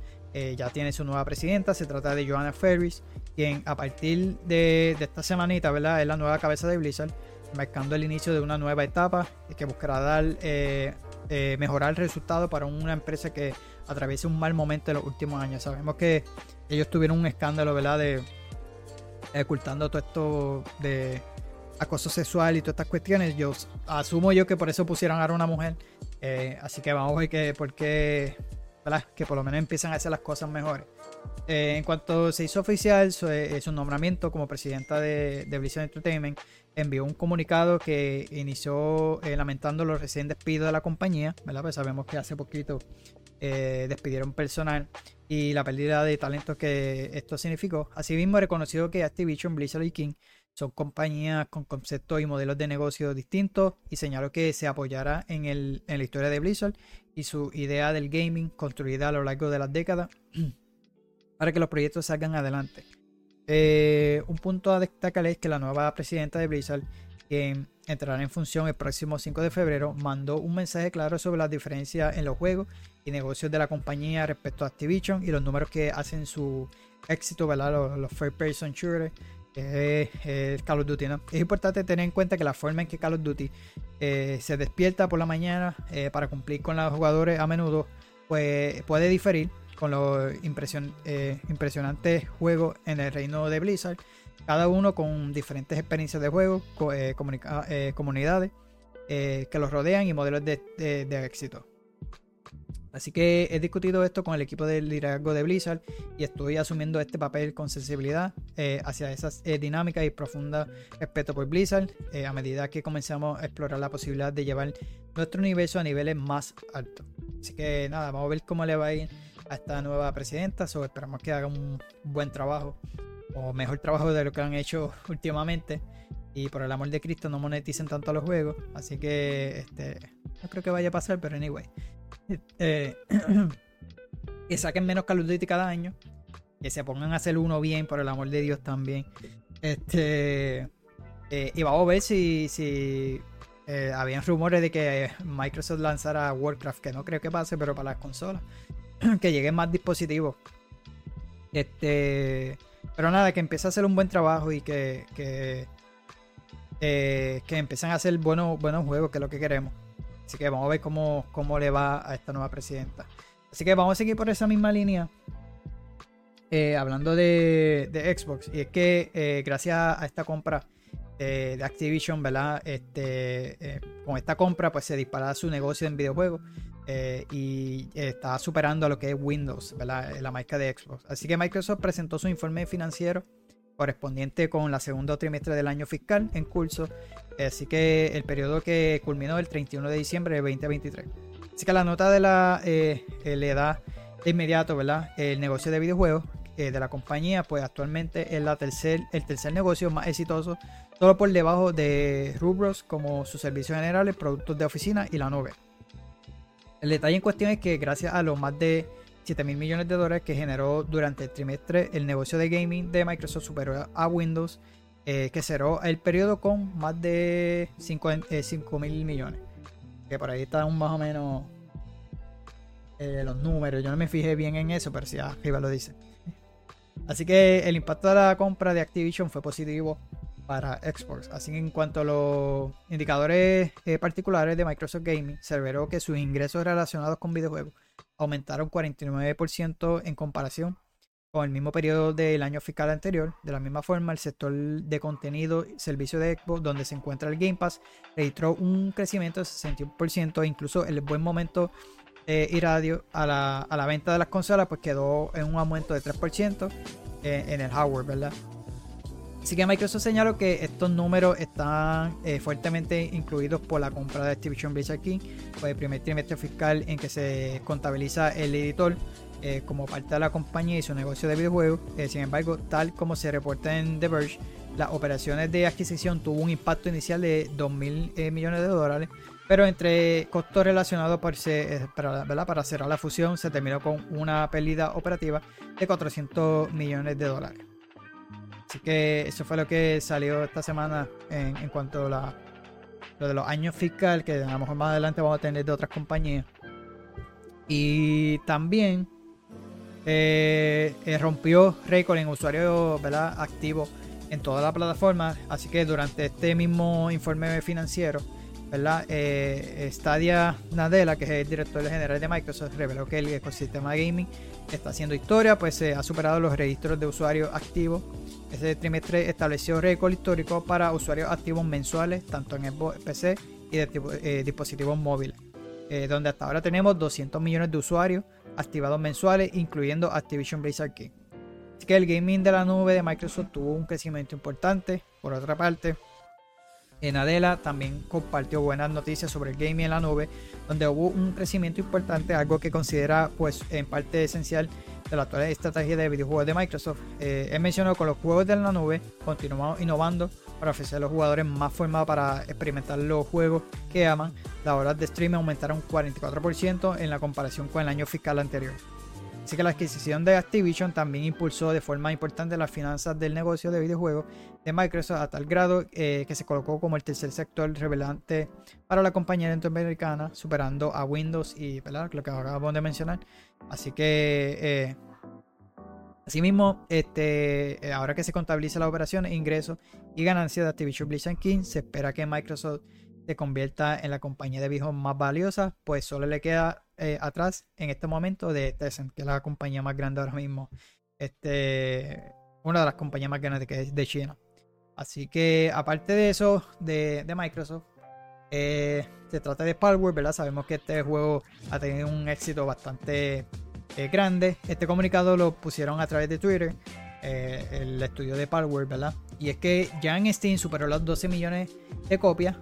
ya tiene su nueva presidenta. Se trata de Joanna Ferris, quien a partir de, de esta semanita, ¿verdad? Es la nueva cabeza de Blizzard, marcando el inicio de una nueva etapa eh, que buscará dar, eh, eh, mejorar el resultado para una empresa que atraviesa un mal momento en los últimos años. Sabemos que ellos tuvieron un escándalo, ¿verdad? De eh, ocultando todo esto de acoso sexual y todas estas cuestiones. Yo asumo yo que por eso pusieron ahora una mujer. Eh, así que vamos a ver que, por qué, ¿verdad? Que por lo menos empiezan a hacer las cosas mejores. Eh, en cuanto se hizo oficial su, eh, nombramiento como presidenta de, Blizzard Entertainment, envió un comunicado que inició eh, lamentando los recién despidos de la compañía, ¿verdad? Pues sabemos que hace poquito despidieron personal y la pérdida de talentos que esto significó. Asimismo, reconoció que Activision, Blizzard y King son compañías con conceptos y modelos de negocio distintos y señaló que se apoyará en, el, en la historia de Blizzard y su idea del gaming construida a lo largo de las décadas para que los proyectos salgan adelante. Eh, un punto a destacar es que la nueva presidenta de Blizzard, quien entrará en función el próximo 5 de febrero, mandó un mensaje claro sobre las diferencias en los juegos y negocios de la compañía respecto a Activision y los números que hacen su éxito, ¿verdad? Los, first person shooters. es el Call of Duty. Es importante tener en cuenta que la forma en que Call of Duty eh, se despierta por la mañana eh, para cumplir con los jugadores a menudo pues, puede diferir con los eh, impresionantes juegos en el reino de Blizzard, cada uno con diferentes experiencias de juego, eh, eh, comunidades que los rodean y modelos de, éxito. Así que he discutido esto con el equipo de liderazgo de Blizzard y estoy asumiendo este papel con sensibilidad hacia esas dinámicas y profunda respeto por Blizzard a medida que comenzamos a explorar la posibilidad de llevar nuestro universo a niveles más altos. Así que nada, vamos a ver cómo le va a ir a esta nueva presidenta. So, esperamos que haga un buen trabajo o mejor trabajo de lo que han hecho últimamente. Y por el amor de Cristo no moneticen tanto los juegos. Así que este, no creo que vaya a pasar, pero anyway. Eh, que saquen menos Call of Duty cada año. Que se pongan a hacer uno bien, por el amor de Dios también. Este. eh, y vamos a ver si. si eh, habían rumores de que Microsoft lanzara Warcraft, que no creo que pase, pero para las consolas. que lleguen más dispositivos. Este. Pero nada, que empiece a hacer un buen trabajo y que. que eh, que empiecen a hacer buenos, buenos juegos, que es lo que queremos. Así que vamos a ver cómo, cómo le va a esta nueva presidenta. Así que vamos a seguir por esa misma línea. eh, hablando de, de Xbox. Y es que eh, gracias a esta compra de Activision, ¿verdad? Este, con esta compra, pues se dispara su negocio en videojuegos. Eh, y está superando a lo que es Windows, ¿verdad? La marca de Xbox. Así que Microsoft presentó su informe financiero correspondiente con la segundo trimestre del año fiscal en curso. Así que el periodo que culminó el 31 de diciembre de 2023. Así que la nota de la eh, eh, le da de inmediato, ¿verdad? El negocio de videojuegos eh, de la compañía, pues actualmente es la tercer, el tercer negocio más exitoso, solo por debajo de rubros como sus servicios generales, productos de oficina y la nube. El detalle en cuestión es que gracias a los más de 7 mil millones de dólares que generó durante el trimestre, el negocio de gaming de Microsoft superó a Windows, eh, que cerró el periodo con más de 5 mil millones. Que por ahí están más o menos eh, los números. Yo no me fijé bien en eso, pero sí arriba lo dice. Así que el impacto de la compra de Activision fue positivo para Xbox. Así que en cuanto a los indicadores eh, particulares de Microsoft Gaming, se reveló que sus ingresos relacionados con videojuegos aumentaron 49% en comparación con el mismo periodo del año fiscal anterior. De la misma forma, el sector de contenido y servicio de Xbox, donde se encuentra el Game Pass, registró un crecimiento de 61%, e incluso el buen momento eh, irradio a la, venta de las consolas, pues quedó en un aumento de 3% eh, en el hardware, ¿verdad? Así que Microsoft señaló que estos números están eh, fuertemente incluidos por la compra de Activision Blizzard King, pues el primer trimestre fiscal en que se contabiliza el editor eh, como parte de la compañía y su negocio de videojuegos. Eh, sin embargo, tal como se reporta en The Verge, las operaciones de adquisición tuvo un impacto inicial de 2 mil millones de dólares, pero entre costos relacionados para, ¿verdad? para cerrar la fusión se terminó con una pérdida operativa de 400 millones de dólares. Así que eso fue lo que salió esta semana en, cuanto a lo de los años fiscal, que a lo mejor más adelante vamos a tener de otras compañías. Y también eh, eh, rompió récord en usuarios activos en toda la plataforma. Así que durante este mismo informe financiero. Eh, Stadia Nadella, que es el director general de Microsoft, reveló que el ecosistema gaming está haciendo historia, pues se ha superado los registros de usuarios activos. Este trimestre estableció récord histórico para usuarios activos mensuales, tanto en Xbox, PC y de eh, dispositivos móviles, eh, donde hasta ahora tenemos 200 millones de usuarios activados mensuales, incluyendo Activision Blizzard King. Así que el gaming de la nube de Microsoft tuvo un crecimiento importante. Por otra parte, en Adela también compartió buenas noticias sobre el gaming en la nube, donde hubo un crecimiento importante, algo que considera pues en parte esencial de la actual estrategia de videojuegos de Microsoft. Eh, él mencionó con los juegos de la nube continuamos innovando para ofrecer a los jugadores más forma para experimentar los juegos que aman. Las horas de stream aumentaron 44% en la comparación con el año fiscal anterior. Así que la adquisición de Activision también impulsó de forma importante las finanzas del negocio de videojuegos de Microsoft a tal grado eh, que se colocó como el tercer sector relevante para la compañía norteamericana, superando a Windows y lo que acabamos de mencionar. Así que eh, Asimismo, este, eh, ahora que se contabiliza las operaciones, ingresos y ganancias de Activision Blizzard King, se espera que Microsoft se convierta en la compañía de videojuegos más valiosa, pues solo le queda eh, atrás en este momento de Tencent, que es la compañía más grande ahora mismo, este, una de las compañías más grandes que es de China. Así que aparte de eso, de, Microsoft, eh, se trata de Palworld, ¿verdad? Sabemos que este juego ha tenido un éxito bastante eh, grande. Este comunicado lo pusieron a través de Twitter, eh, el estudio de Palworld, ¿verdad? Y es que ya en Steam superó los 12 millones de copias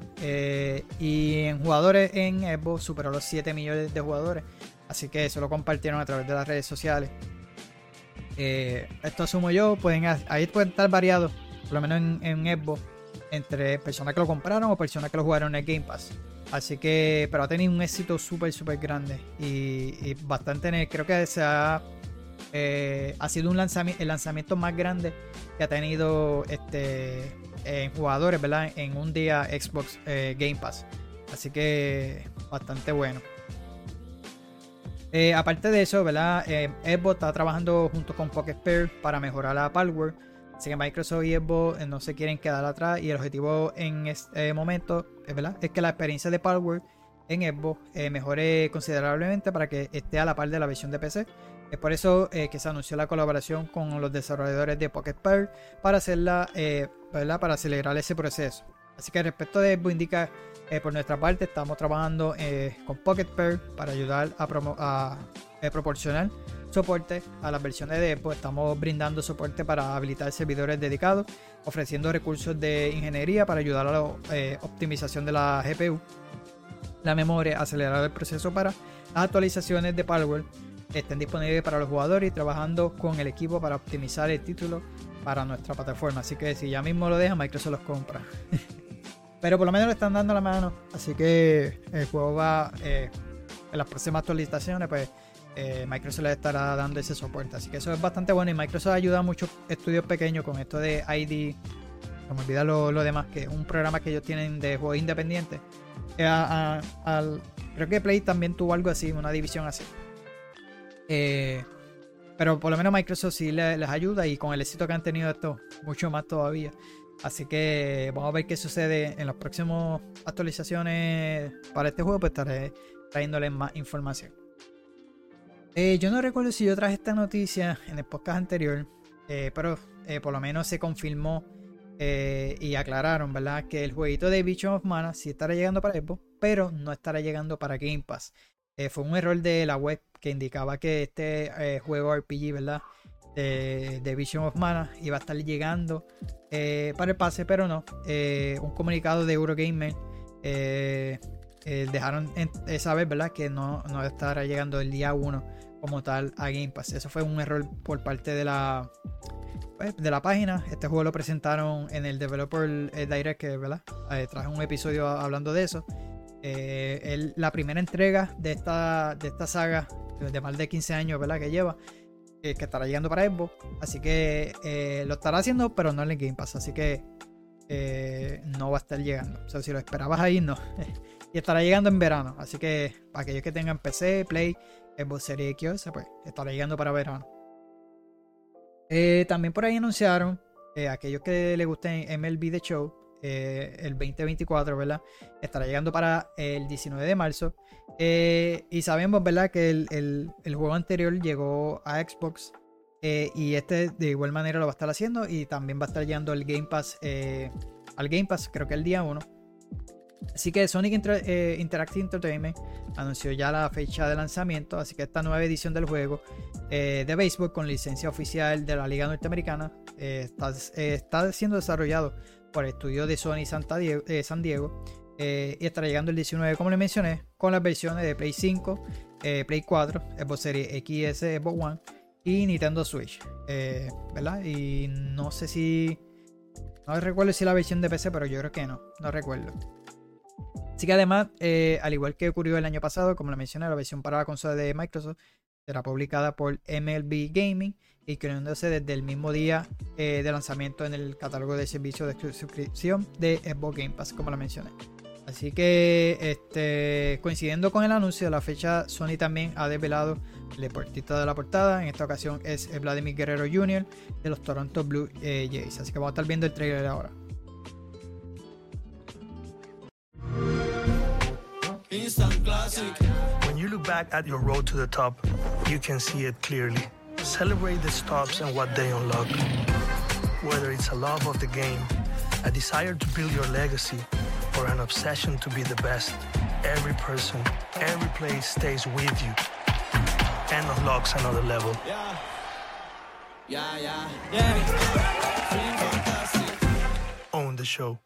y en jugadores en Xbox superó los 7 millones de jugadores. Así que eso lo compartieron a través de las redes sociales. esto asumo yo, pueden, ahí pueden estar variados por lo menos en, en Xbox, entre personas que lo compraron o personas que lo jugaron en el Game Pass. Así que, pero ha tenido un éxito súper, súper grande y, bastante, creo que se ha, eh, ha sido un lanzamiento, el lanzamiento más grande que ha tenido este, en jugadores, ¿verdad? En un día Xbox eh, Game Pass. Así que bastante bueno. Eh, aparte de eso, ¿verdad? Xbox está trabajando junto con Pocket Pair para mejorar la Power Así que Microsoft y Xbox eh, no se quieren quedar atrás y el objetivo en este momento ¿verdad? es que la experiencia de Power en Xbox eh, mejore considerablemente para que esté a la par de la versión de PC. Es por eso eh, que se anunció la colaboración con los desarrolladores de Pocket Pair para hacerla, ¿verdad? para acelerar ese proceso. Así que respecto de Xbox indica, por nuestra parte estamos trabajando con Pocket Pair para ayudar a, a proporcionar soporte a las versiones de Xbox. Estamos brindando soporte para habilitar servidores dedicados, ofreciendo recursos de ingeniería para ayudar a la eh, optimización de la GPU, la memoria, acelerar el proceso para las actualizaciones de Power estén disponibles para los jugadores y trabajando con el equipo para optimizar el título para nuestra plataforma. Así que si ya mismo lo deja, Microsoft los compra. Pero por lo menos le están dando la mano. Así que el juego va eh, en las próximas actualizaciones, pues eh, Microsoft le estará dando ese soporte. Así que eso es bastante bueno y Microsoft ayuda a muchos estudios pequeños con esto de ID. No me olvida lo, demás, que es un programa que ellos tienen de juegos independientes. Eh, creo que Play también tuvo algo así, una división así. Eh, pero por lo menos Microsoft sí les, ayuda y con el éxito que han tenido esto, mucho más todavía. Así que vamos a ver qué sucede en las próximas actualizaciones para este juego, pues estaré trayéndoles más información. Eh, yo no recuerdo si yo traje esta noticia en el podcast anterior, eh, pero eh, por lo menos se confirmó y aclararon, ¿verdad? Que el jueguito de Vision of Mana sí estará llegando para Xbox, pero no estará llegando para Game Pass. fue un error de la web que indicaba que este juego RPG, ¿verdad? de Vision of Mana iba a estar llegando para el pase, pero no. un comunicado de Eurogamer dejaron saber, ¿verdad? Que no, no estará llegando el día 1 como tal a Game Pass. Eso fue un error por parte de la pues, de la página. Este juego lo presentaron en el Developer eh, Direct, ¿verdad? Eh, traje un episodio hablando de eso. Eh, la primera entrega de esta, de esta saga de más de 15 años ¿verdad? que lleva, que estará llegando para Xbox. Así que lo estará haciendo, pero no en el Game Pass. Así que no va a estar llegando. O sea, si lo esperabas ahí, no. y estará llegando en verano. Así que para aquellos que tengan PC, Play Xbox Series X pues estará llegando para verano. Eh, también por ahí anunciaron, eh, aquellos que les gusten MLB The Show, eh, el 2024, ¿verdad? Estará llegando para el 19 de marzo. y sabemos, ¿verdad? Que el, juego anterior llegó a Xbox. y este de igual manera lo va a estar haciendo. Y también va a estar llegando el Game Pass. al Game Pass, creo que el día 1. Así que Sonic eh, Interactive Entertainment anunció ya la fecha de lanzamiento, así que esta nueva edición del juego eh, de béisbol con licencia oficial de la Liga Norteamericana eh, está, siendo desarrollado por el estudio de Sony San Diego y estará llegando el 19, como le mencioné, con las versiones de Play 5, Play 4, Xbox Series XS, Xbox One y Nintendo Switch, ¿verdad? Y no sé si... No recuerdo si la versión de PC, pero yo creo que no, no recuerdo. Así que además, eh, al igual que ocurrió el año pasado, como lo mencioné, la versión para la consola de Microsoft será publicada por MLB Gaming, y incluyéndose desde el mismo día eh, de lanzamiento en el catálogo de servicios de suscripción de Xbox Game Pass, como lo mencioné. Así que, este, coincidiendo con el anuncio de la fecha, Sony también ha desvelado el deportista de la portada. En esta ocasión es Vladimir Guerrero Jr. de los Toronto Blue eh, Jays. Así que vamos a estar viendo el trailer ahora. When you look back at your road to the top, you can see it clearly. Celebrate the stops and what they unlock. Whether it's a love of the game, a desire to build your legacy, or an obsession to be the best, every person, every place stays with you and unlocks another level. yeah yeah yeah Own the show.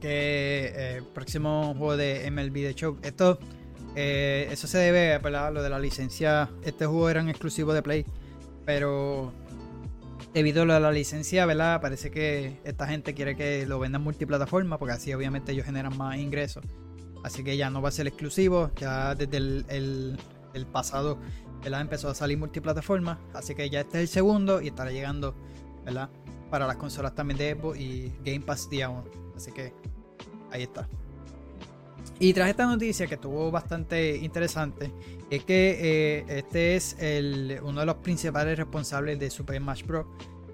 Que eh, próximo juego de MLB de Show. Esto, eh, eso se debe a lo de la licencia. Este juego eran exclusivos de Play, pero debido a lo de la licencia, ¿verdad? Parece que esta gente quiere que lo vendan multiplataforma, porque así obviamente ellos generan más ingresos. Así que ya no va a ser exclusivo, ya desde el, el- el pasado, ¿verdad? Empezó a salir multiplataforma, así que ya este es el segundo y estará llegando, ¿verdad? Para las consolas también de Xbox y Game Pass día 1. Así que ahí está. Y tras esta noticia que estuvo bastante interesante, es que eh, este es el, uno de los principales responsables de Super Smash Bros.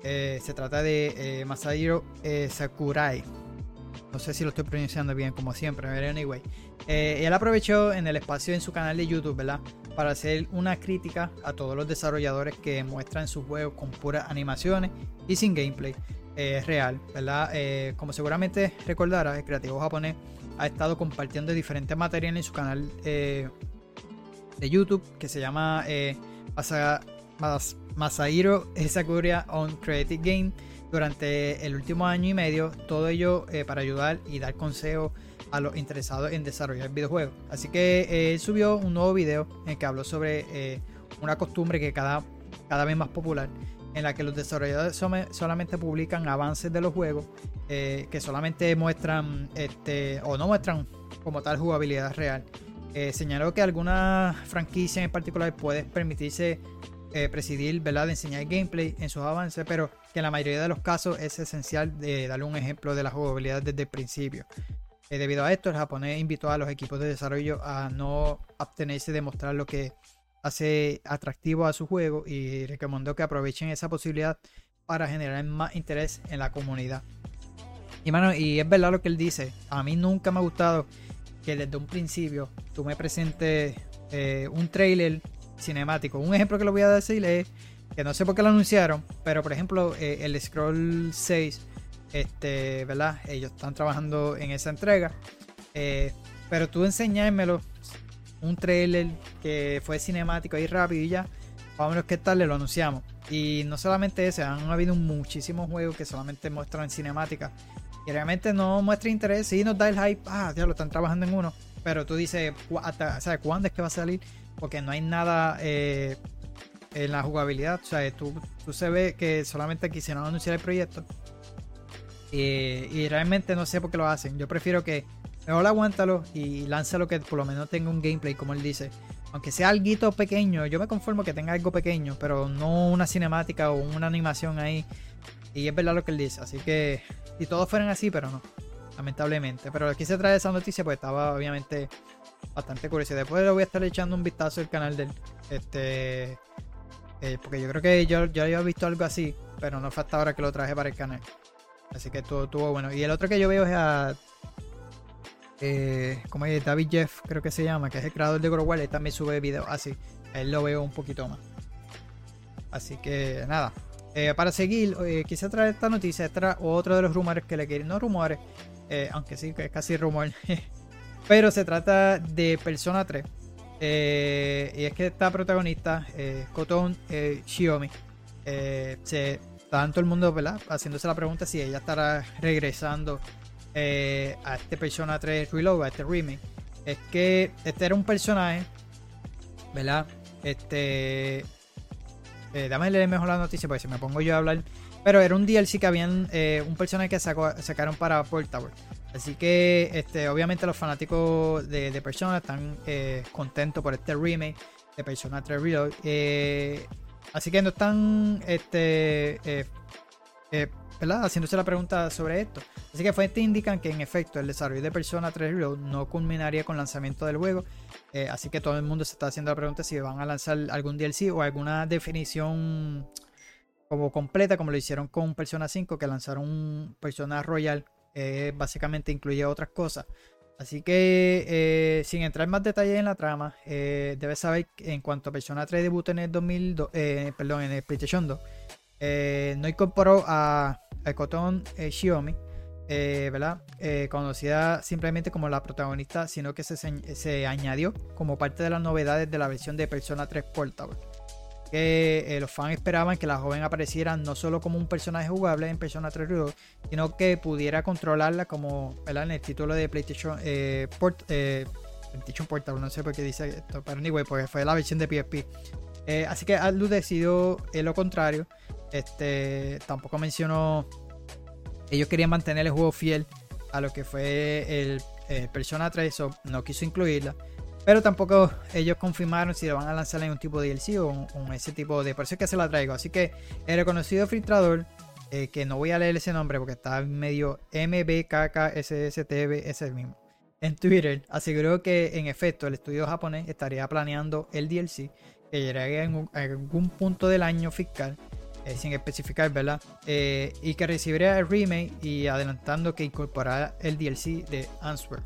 Eh, se trata de eh, Masahiro eh, Sakurai. No sé si lo estoy pronunciando bien, como siempre, pero anyway. Él aprovechó en el espacio en su canal de YouTube, ¿verdad? Para hacer una crítica a todos los desarrolladores que muestran sus juegos con puras animaciones y sin gameplay eh, real, ¿verdad? Eh, como seguramente recordará, el creativo japonés ha estado compartiendo diferentes materiales en su canal eh, de YouTube que se llama Masa- Mas- Masahiro on Creative Game durante el último año y medio, todo ello para ayudar y dar consejos a los interesados en desarrollar videojuegos. Así que subió un nuevo video en el que habló sobre una costumbre que cada, cada vez más popular, en la que los desarrolladores solamente publican avances de los juegos eh, que solamente muestran este, o no muestran como tal jugabilidad real. Eh, señaló que algunas franquicias en particular pueden permitirse eh, presidir, ¿verdad? de enseñar gameplay en sus avances, pero que en la mayoría de los casos es esencial darle un ejemplo de la jugabilidad desde el principio. Debido a esto, el japonés invitó a los equipos de desarrollo a no abstenerse de mostrar lo que hace atractivo a su juego y recomendó que aprovechen esa posibilidad para generar más interés en la comunidad. Y mano, y es verdad lo que él dice. A mí nunca me ha gustado que desde un principio tú me presentes eh, un trailer cinemático. Un ejemplo que lo voy a decir es que no sé por qué lo anunciaron, pero por ejemplo, eh, el Scroll 6, este, ¿verdad? Ellos están trabajando en esa entrega. eh, pero tú enseñármelo un trailer que fue cinemático ahí rápido y ya. Vámonos qué tal, le lo anunciamos. Y no solamente ese, han habido muchísimos juegos que solamente muestran cinemática. Y realmente no muestra interés. Sí nos da el hype. Ah, ya lo están trabajando en uno. Pero tú dices, "Cu- hasta- o sea, ¿cuándo es que va a salir? Porque no hay nada eh, en la jugabilidad. O sea, tú, tú se ve que solamente quisieron anunciar el proyecto. Y, y realmente no sé por qué lo hacen. Yo prefiero que mejor aguántalo y lánzalo que por lo menos tenga un gameplay, como él dice. Aunque sea algo pequeño, yo me conformo que tenga algo pequeño, pero no una cinemática o una animación ahí. Y es verdad lo que él dice. Así que si todos fueran así, pero no. Lamentablemente. Pero quise traer esa noticia porque estaba obviamente bastante curioso. Después le voy a estar echando un vistazo al canal del. Este. eh, porque yo creo que yo, yo había visto algo así. Pero no fue hasta ahora que lo traje para el canal. Así que estuvo, estuvo bueno. Y el otro que yo veo es a. Eh, como es David Jeff, creo que se llama, que es el creador de War, él también sube videos así. A él lo veo un poquito más. Así que nada. Eh, para seguir, eh, quise traer esta noticia. Era otro de los rumores que le quería. No rumores, aunque sí que es casi rumor. Pero se trata de Persona 3. Eh, y es que esta protagonista, eh, Shiomi, se, todo el mundo ¿verdad? haciéndose la pregunta si ella estará regresando eh, a este Persona 3 Reload, a este remake. Es que este era un personaje, ¿verdad? Este. Eh, dame leer mejor la noticia porque si me pongo yo a hablar. Pero era un DLC que habían eh, un personaje que sacó- sacaron para Portable. Así que, este, obviamente, los fanáticos de, de Persona están contentos por este remake de Persona 3 Reload. Así que no están este, haciéndose la pregunta sobre esto. Así que fuentes indican que en efecto el desarrollo de Persona 3 Reload no culminaría con lanzamiento del juego. eh, así que todo el mundo se está haciendo la pregunta si van a lanzar algún DLC o alguna definición como completa, como lo hicieron con Persona 5, que lanzaron un Persona Royal. eh, básicamente incluye otras cosas. Así que, eh, sin entrar en más detalles en la trama, eh, debes saber que en cuanto a Persona 3 debutó en el 2002, eh, perdón, en el PlayStation 2, eh, no incorporó a, a Koton eh, Shiomi, eh, ¿verdad? Eh, conocida simplemente como la protagonista, sino que se, se- añadió como parte de las novedades de la versión de Persona 3 Portable. Que eh, los fans esperaban que la joven apareciera no solo como un personaje jugable en Persona 3 Reload, sino que pudiera controlarla como ¿verdad? en el título de PlayStation, PlayStation Portable, no sé por qué dice esto, pero anyway, porque fue la versión de PSP. Eh, así que Atlus decidió eh, lo contrario. Este, tampoco mencionó. Ellos querían mantener el juego fiel a lo que fue el eh, Persona 3, so no quiso incluirla. Pero tampoco ellos confirmaron si lo van a lanzar en un tipo de DLC o un- ese tipo de. Por eso es que se la traigo. Así que el reconocido filtrador, que no voy a leer ese nombre porque está medio MBKKSSTV, es el mismo. En Twitter aseguró que en efecto el estudio japonés estaría planeando el DLC que llegaría en, algún punto del año fiscal, eh, sin especificar, ¿verdad? Eh, y que recibiría el remake y adelantando que incorporara el DLC de Answer,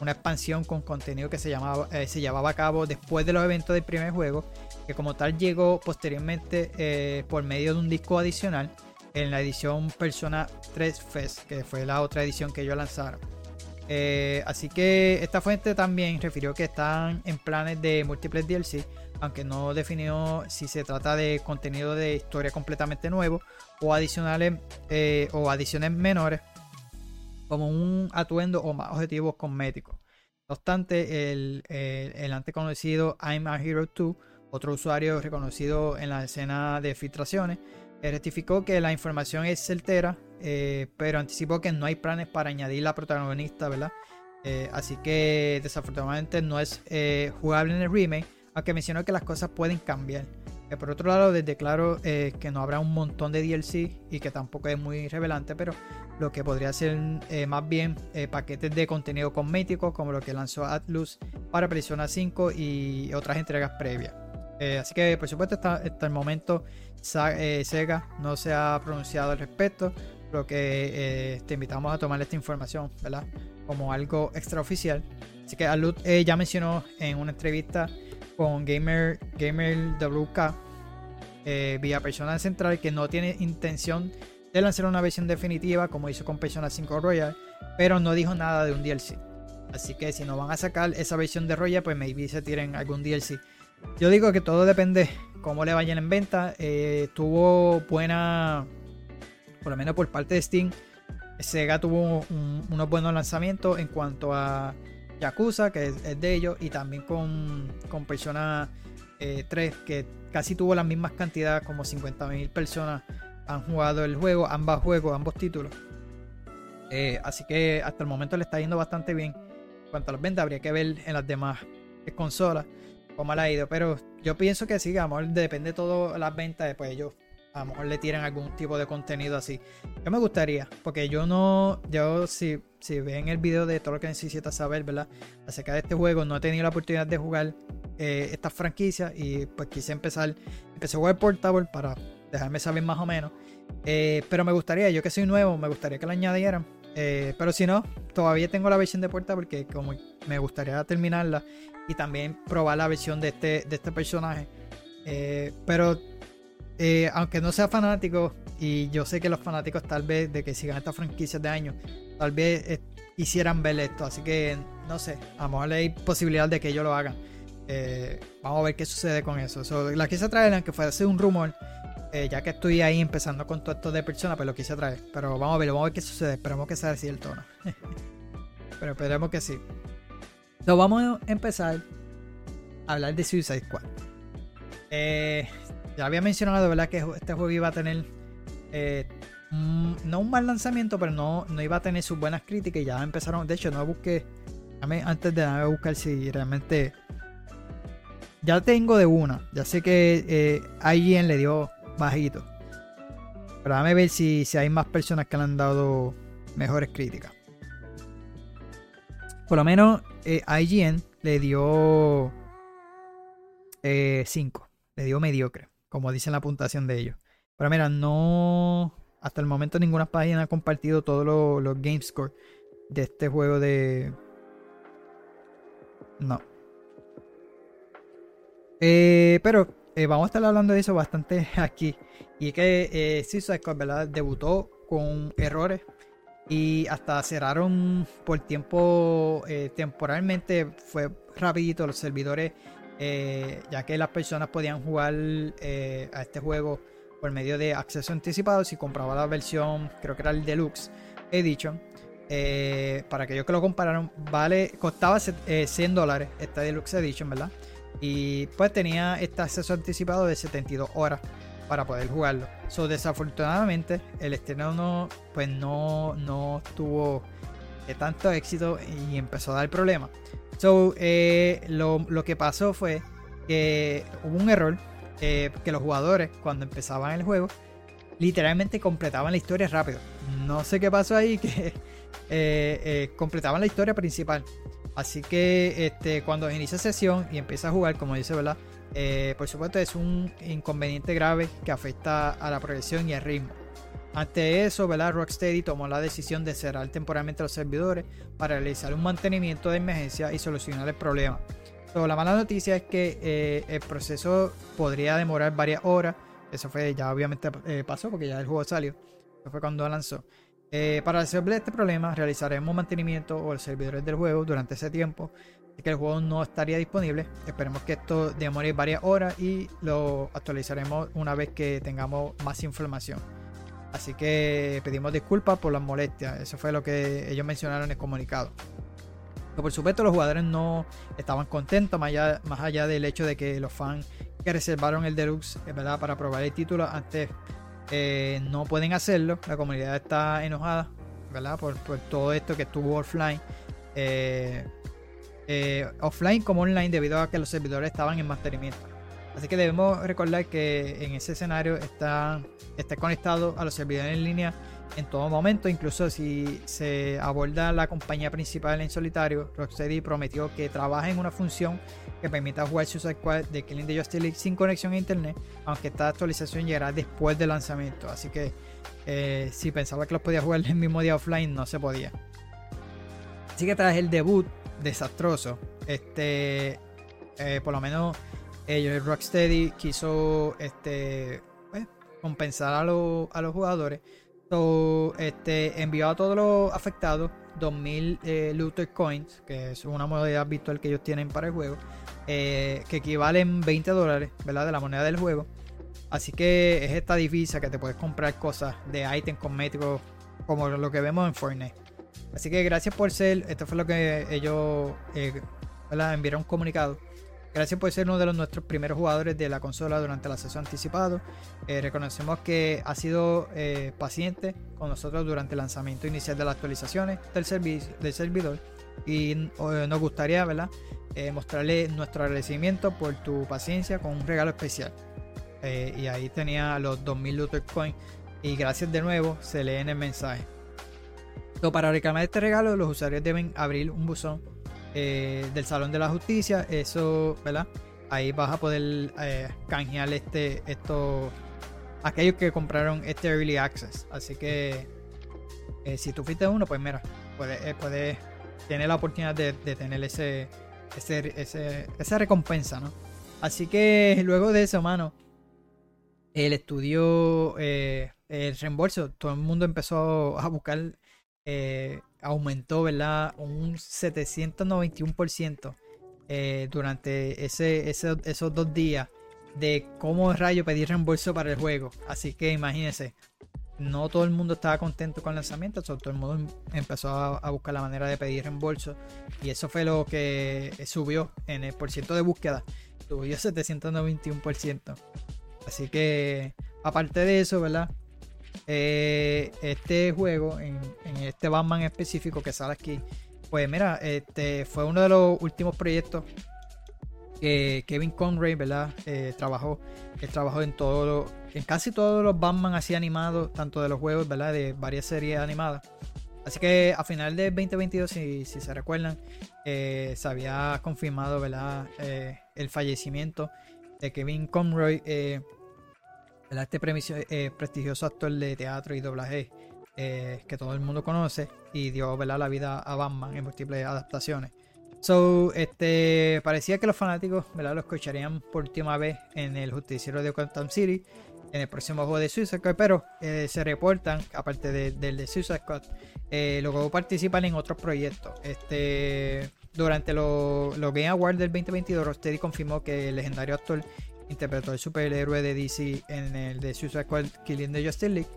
una expansión con contenido que se, llamaba, eh, se llevaba a cabo después de los eventos del primer juego, que como tal llegó posteriormente por medio de un disco adicional en la edición Persona 3 Fest, que fue la otra edición que ellos lanzaron. Así que esta fuente también refirió que están en planes de múltiples DLC, aunque no definió si se trata de contenido de historia completamente nuevo o adicionales eh, o adiciones menores, como un atuendo o más objetivos cosméticos. No obstante, el, el, antes conocido I'm a Hero 2, otro usuario reconocido en la escena de filtraciones, rectificó que la información es certera, eh, pero anticipó que no hay planes para añadir la protagonista, ¿verdad? Eh, así que desafortunadamente no es jugable en el remake, aunque mencionó que las cosas pueden cambiar. Eh, por otro lado, desde claro eh, que no habrá un montón de DLC y que tampoco es muy revelante, pero lo que podría ser eh, más bien eh, paquetes de contenido cosmético, como lo que lanzó Atlus para Persona 5 y otras entregas previas. Eh, así que, por supuesto, hasta, hasta el momento Sega no se ha pronunciado al respecto, lo que te invitamos a tomar esta información, ¿verdad? Como algo extraoficial. Así que Atlus ya mencionó en una entrevista con Gamer, Gamer WK eh, vía Persona Central que no tiene intención de lanzar una versión definitiva como hizo con Persona 5 Royal, pero no dijo nada de un DLC. Así que si no van a sacar esa versión de Royal, pues maybe se tiren algún DLC. Yo digo que todo depende cómo le vayan en venta. Eh, tuvo buena, por lo menos por parte de Steam, Sega tuvo un- unos buenos lanzamientos en cuanto a Yakuza, que es, de ellos, y también con, con Persona eh, 3, que casi tuvo las mismas cantidades, como 50.000 personas han jugado el juego, ambos juegos, ambos títulos. Eh, así que hasta el momento le está yendo bastante bien. En cuanto a las ventas, habría que ver en las demás consolas cómo le ha ido. Pero yo pienso que sí, depende de todas las ventas, después ellos a lo mejor le tiran algún tipo de contenido así. Yo me gustaría, porque yo no, yo si, si ven el video de todo lo que necesitas saber, ¿verdad? Acerca de este juego, no he tenido la oportunidad de jugar eh, estas franquicias y pues quise empezar, empecé a jugar Portable para dejarme saber más o menos. Eh, pero me gustaría, yo que soy nuevo, me gustaría que lo añadieran. Eh, pero si no, todavía tengo la versión de Portable porque como me gustaría terminarla y también probar la versión de este, de este personaje. Pero eh, aunque no sea fanático, y yo sé que los fanáticos tal vez de que sigan estas franquicias de años, tal vez eh, quisieran ver esto. Así que no sé, a lo mejor hay posibilidad de que ellos lo hagan. Eh, vamos a ver qué sucede con eso. So, la quise traer, aunque fuese un rumor, eh, ya que estoy ahí empezando con todo esto de personas, pues lo quise traer. Pero vamos a ver, vamos a ver qué sucede. Esperemos que sea cierto o no. Pero esperemos que sí. So, vamos a empezar a hablar de Suicide Squad. Eh, ya había mencionado, ¿verdad? Que este juego iba a tener eh, no un mal lanzamiento, pero no, no iba a tener sus buenas críticas. Y ya empezaron. De hecho, no busqué. Antes de nada, buscar si realmente. Ya tengo de una. Ya sé que eh, alguien le dio bajito. Pero déjame ver si, si hay más personas que le han dado mejores críticas. Por lo menos eh, IGN le dio 5. le dio mediocre, como dice en la puntuación de ellos. Pero mira, no. Hasta el momento ninguna página ha compartido todos los, game score de este juego de. No. Eh, pero eh, vamos a estar hablando de eso bastante aquí. Y es que eh, Suicide ¿verdad? Debutó con errores y hasta cerraron por tiempo eh, temporalmente. Fue rapidito los servidores, eh, ya que las personas podían jugar eh, a este juego por medio de acceso anticipado si compraba la versión, creo que era el Deluxe Edition. Eh, para aquellos que lo compararon, vale, costaba set- eh, 100 dólares esta Deluxe Edition, ¿verdad? Y pues tenía este acceso anticipado de 72 horas para poder jugarlo. So, desafortunadamente, el estreno no, pues no, no tuvo tanto éxito y empezó a dar problemas. So, eh, lo, lo que pasó fue que hubo un error eh, que los jugadores, cuando empezaban el juego, literalmente completaban la historia rápido. No sé qué pasó ahí, que eh, completaban la historia principal. Así que este, cuando inicia sesión y empieza a jugar, como dice, ¿verdad? Por supuesto es un inconveniente grave que afecta a la progresión y el ritmo. Ante eso, ¿verdad? Rocksteady tomó la decisión de cerrar temporalmente los servidores para realizar un mantenimiento de emergencia y solucionar el problema. La mala noticia es que eh, el proceso podría demorar varias horas. Eso fue ya obviamente eh, pasó porque ya el juego salió. Eso fue cuando lanzó. Eh, para resolver este problema, realizaremos mantenimiento o los servidores del juego durante ese tiempo. Así que el juego no estaría disponible. Esperemos que esto demore varias horas y lo actualizaremos una vez que tengamos más información. Así que pedimos disculpas por las molestias. Eso fue lo que ellos mencionaron en el comunicado. Pero por supuesto los jugadores no estaban contentos, más allá, más allá del hecho de que los fans que reservaron el Deluxe eh, ¿verdad? para probar el título antes eh, no pueden hacerlo. La comunidad está enojada ¿verdad? Por, todo esto que estuvo offline. Eh, offline como online debido a que los servidores estaban en mantenimiento. Así que debemos recordar que en ese escenario está, conectado a los servidores en línea en todo momento, incluso si se aborda la compañía principal en solitario, Rocksteady prometió que trabaja en una función que permita jugar Suicide Squad de Killing the Justice League sin conexión a internet, aunque esta actualización llegará después del lanzamiento. Así que eh, si pensaba que los podía jugar el mismo día offline, no se podía. Así que tras el debut desastroso, este, eh, por lo menos ellos, Rocksteady quiso este, pues, compensar a, los- a los jugadores. So, este, envió a todos los afectados 2000 eh, Looter Coins, que es una modalidad virtual que ellos tienen para el juego, eh, que equivalen 20 dólares, ¿verdad? De la moneda del juego. Así que es esta divisa que te puedes comprar cosas de ítems cosméticos como lo que vemos en Fortnite. Así que gracias por ser, esto fue lo que ellos eh, enviaron un comunicado. Gracias por ser uno de los nuestros primeros jugadores de la consola durante el acceso anticipado. Eh, reconocemos que ha sido eh, paciente con nosotros durante el lanzamiento inicial de las actualizaciones del, servi- del servidor y eh, nos gustaría ¿verdad? Eh, mostrarle nuestro agradecimiento por tu paciencia con un regalo especial. Eh, y ahí tenía los 2000 Looter Coins y gracias de nuevo se lee en el mensaje. Para reclamar este regalo, los usuarios deben abrir un buzón eh, del Salón de la Justicia. Eso, ¿verdad? Ahí vas a poder eh, canjear este, esto, aquellos que compraron este Early Access. Así que eh, si tú fuiste uno, pues mira, puedes, puedes tener la oportunidad de, tener ese, ese, esa recompensa, ¿no? Así que luego de eso, mano, el estudio, el reembolso, todo el mundo empezó a buscar, aumentó, ¿verdad? Un 791% eh, durante ese, esos dos días de cómo rayo pedir reembolso para el juego. Así que imagínense, no todo el mundo estaba contento con el lanzamiento, todo el mundo em- empezó a, a buscar la manera de pedir reembolso y eso fue lo que subió en el porciento de búsqueda, subió 791%. Así que, aparte de eso, ¿verdad? Eh, este juego, en, este Batman específico que sale aquí, pues mira, este fue uno de los últimos proyectos que Kevin Conroy, ¿verdad? Eh, trabajó, él trabajó en todo en casi todos los Batman así animados, tanto de los juegos, ¿verdad? De varias series animadas. Así que a final de 2022, si, se recuerdan, eh, se había confirmado, ¿verdad? El fallecimiento de Kevin Conroy, ¿verdad? Este premisio- eh, prestigioso actor de teatro y doblaje eh, que todo el mundo conoce y dio. La vida a Batman en múltiples adaptaciones. So, este, parecía que los fanáticos, ¿verdad? Lo escucharían por última vez en el Justiciero de Gotham City, en el próximo juego de Suicide pero eh, se reportan, aparte de- del de Suicide Squad, eh, luego participan en otros proyectos. Este, durante los los Game Awards del 2022, Rocksteady confirmó que el legendario actor interpretó al superhéroe de DC en el de Suicide Squad Killing the Justice League.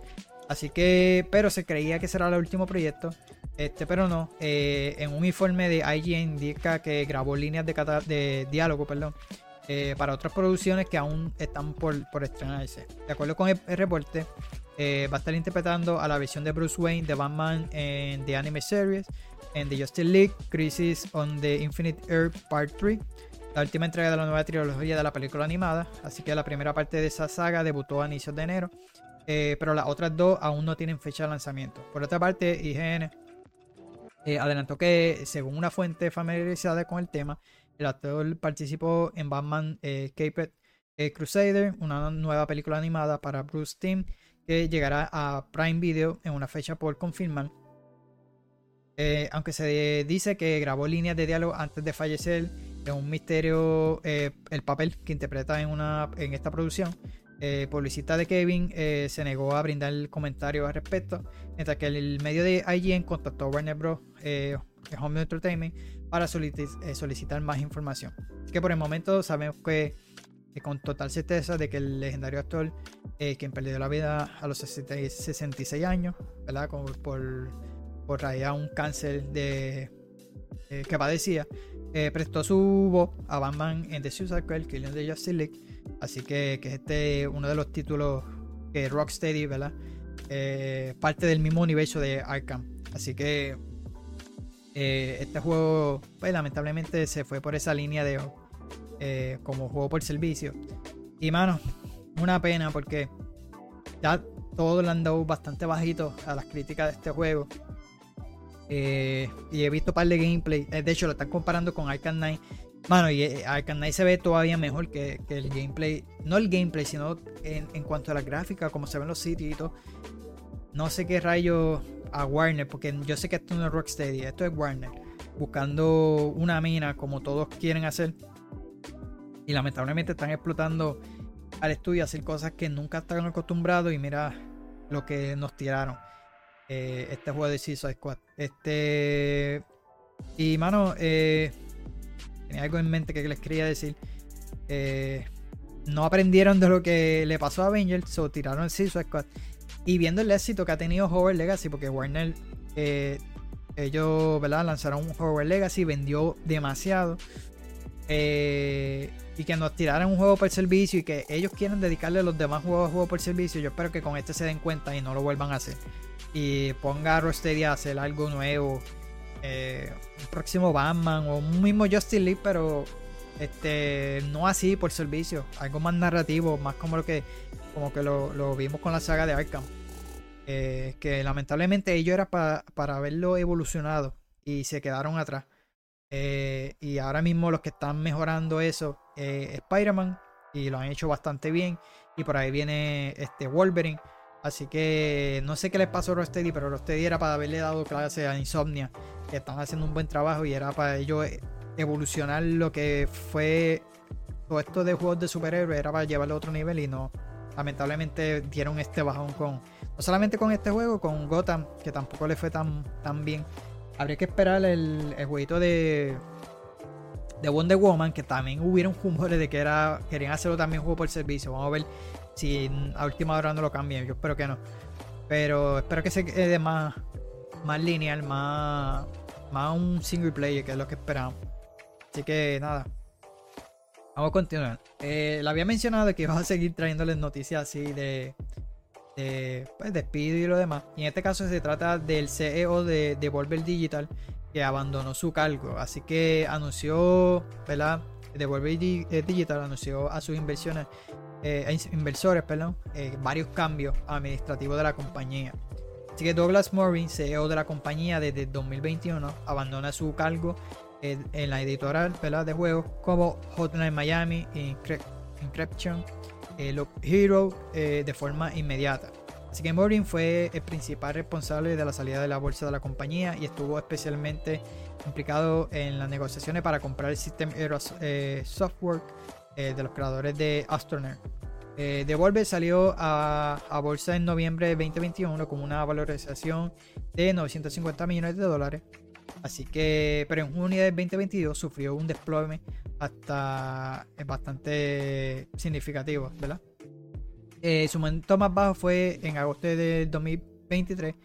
Así que, pero se creía que será el último proyecto. Este, pero no. eh, en un informe de IGN indica que grabó líneas de, de diálogo, perdón, eh, para otras producciones que aún están por, por estrenarse. De acuerdo con el, el reporte, eh, va a estar interpretando a la versión de Bruce Wayne de Batman en The Anime Series, en The Justice League, Crisis on the Infinite Earth Part 3, la última entrega de la nueva trilogía de la película animada. Así que la primera parte de esa saga debutó a inicios de enero, eh, pero las otras dos aún no tienen fecha de lanzamiento. Por otra parte, IGN eh, adelantó que, según una fuente familiarizada con el tema, el actor participó en Batman Caped Crusader, una nueva película animada para Bruce Timm que llegará a Prime Video en una fecha por confirmar. Eh, aunque se dice que grabó líneas de diálogo antes de fallecer, es un misterio eh, el papel que interpreta en, una, en esta producción. Eh, publicista de Kevin eh, se negó a brindar comentarios al respecto, mientras que el medio de IGN contactó a Warner Bros. Home Entertainment para solici- solicitar más información. Que por el momento sabemos que, con total certeza de que el legendario actor, eh, quien perdió la vida a los 60 y 66 años, ¿verdad? Por, por raíz a un cáncer de, eh, que padecía, eh, prestó su voz a Batman en The Suicide Squad, Killing the Justice League. Así que, que es este uno de los títulos que Rocksteady, ¿verdad? Eh, parte del mismo universo de Arkham. Así que este juego, pues lamentablemente se fue por esa línea de eh, como juego por servicio. Y mano, una pena porque ya todo le han dado bastante bajito a las críticas de este juego. Eh, y he visto un par de gameplay. eh, de hecho, lo están comparando con Arkham Knight. Mano, y Arkham Knight se ve todavía mejor que, que el gameplay. No el gameplay, sino en, en cuanto a la gráfica, como se ven los sitios y todo. No sé qué rayo a Warner, porque yo sé que esto no es Rocksteady, esto es Warner. Buscando una mina como todos quieren hacer. Y lamentablemente están explotando al estudio a hacer cosas que nunca están acostumbrados. Y mira lo que nos tiraron. eh, este juego de Suicide Squad. Este. Y mano, eh, tenía algo en mente que les quería decir. Eh, no aprendieron de lo que le pasó a Avengers, so tiraron el Suicide Squad. Y viendo el éxito que ha tenido Howard Legacy, porque Warner, ellos, ¿verdad? Lanzaron un Howard Legacy, vendió demasiado. Eh, y que nos tiraran un juego por servicio y que ellos quieren dedicarle los demás juegos a juego por servicio. Yo espero que con este se den cuenta y no lo vuelvan a hacer. Y ponga a Rocksteady a hacer algo nuevo. eh, un próximo Batman o un mismo Justice League, pero este no así por servicio. Algo más narrativo, más como lo que como que lo, vimos con la saga de Arkham. Eh, que lamentablemente ellos era pa- para verlo evolucionado y se quedaron atrás. Eh, y ahora mismo los que están mejorando eso eh, es Spider-Man y lo han hecho bastante bien. Y por ahí viene este Wolverine. Así que no sé qué les pasó a Rocksteady, pero Rocksteady era para haberle dado clase a Insomnia, que están haciendo un buen trabajo y era para ellos evolucionar lo que fue todo esto de juegos de superhéroes, era para llevarlo a otro nivel y no. Lamentablemente dieron este bajón con. No solamente con este juego, con Gotham, que tampoco le fue tan, tan bien. Habría que esperar el, el jueguito de. De Wonder Woman, que también hubieron rumores de que era. Querían hacerlo también juego por servicio. Vamos a ver si a última hora no lo cambian. Yo espero que no. Pero espero que se quede más, más lineal, más, más un single player, que es lo que esperamos. Así que nada. Vamos a continuar. Eh, le había mencionado que iba a seguir trayéndoles noticias así de, de pues, despido y lo demás. En este caso se trata del CEO de, de Devolver Digital que abandonó su cargo. Así que anunció, ¿verdad? Eh, Digital anunció a sus inversiones, eh, inversores perdón, eh, varios cambios administrativos de la compañía. Así que Douglas Morin, CEO de la compañía desde 2021, abandona su cargo eh, en la editorial de juegos como Hotline Miami Encryption, eh, Hero eh, de forma inmediata. Así que Morin fue el principal responsable de la salida de la bolsa de la compañía y estuvo especialmente implicado en las negociaciones para comprar el System Era eh, Software eh, de los creadores de Astroneer. Eh, Devolver salió a, a bolsa en noviembre de 2021 con una valorización de 950 millones de dólares. Así que, pero en junio del 2022 sufrió un desplome hasta eh, bastante significativo, ¿verdad? Eh, su momento más bajo fue en agosto del 2023.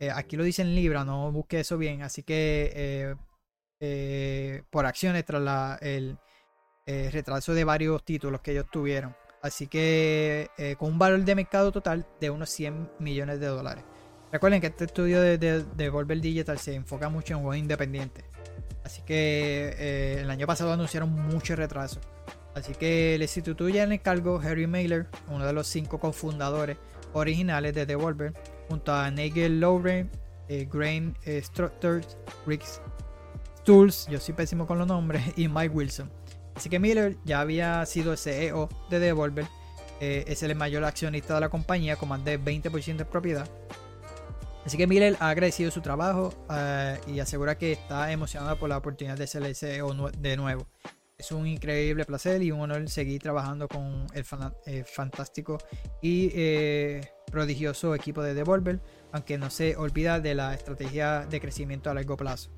Eh, aquí lo dice en Libra, no busqué eso bien. Así que por acciones tras la- el retraso de varios títulos que ellos tuvieron. Así que con un valor de mercado total de unos 100 millones de dólares. Recuerden que este estudio de, de, de Digital se enfoca mucho en juegos independientes. Así que eh, el año pasado anunciaron mucho retraso. Así que le sustituye en el cargo Harry Mailer, uno de los cinco cofundadores originales de Devolver, junto a Nigel Lowren, eh, Graham eh, Rick Stools, yo soy pésimo con los nombres, y Mike Wilson. Así que Miller ya había sido CEO de Devolver, eh, es el mayor accionista de la compañía con más de 20% de propiedad. Así que Miller ha agradecido su trabajo eh, y asegura que está emocionado por la oportunidad de ser de nuevo. Es un increíble placer y un honor seguir trabajando con el eh, fantástico y eh, prodigioso equipo de Devolver, aunque no se olvida de la estrategia de crecimiento a largo plazo.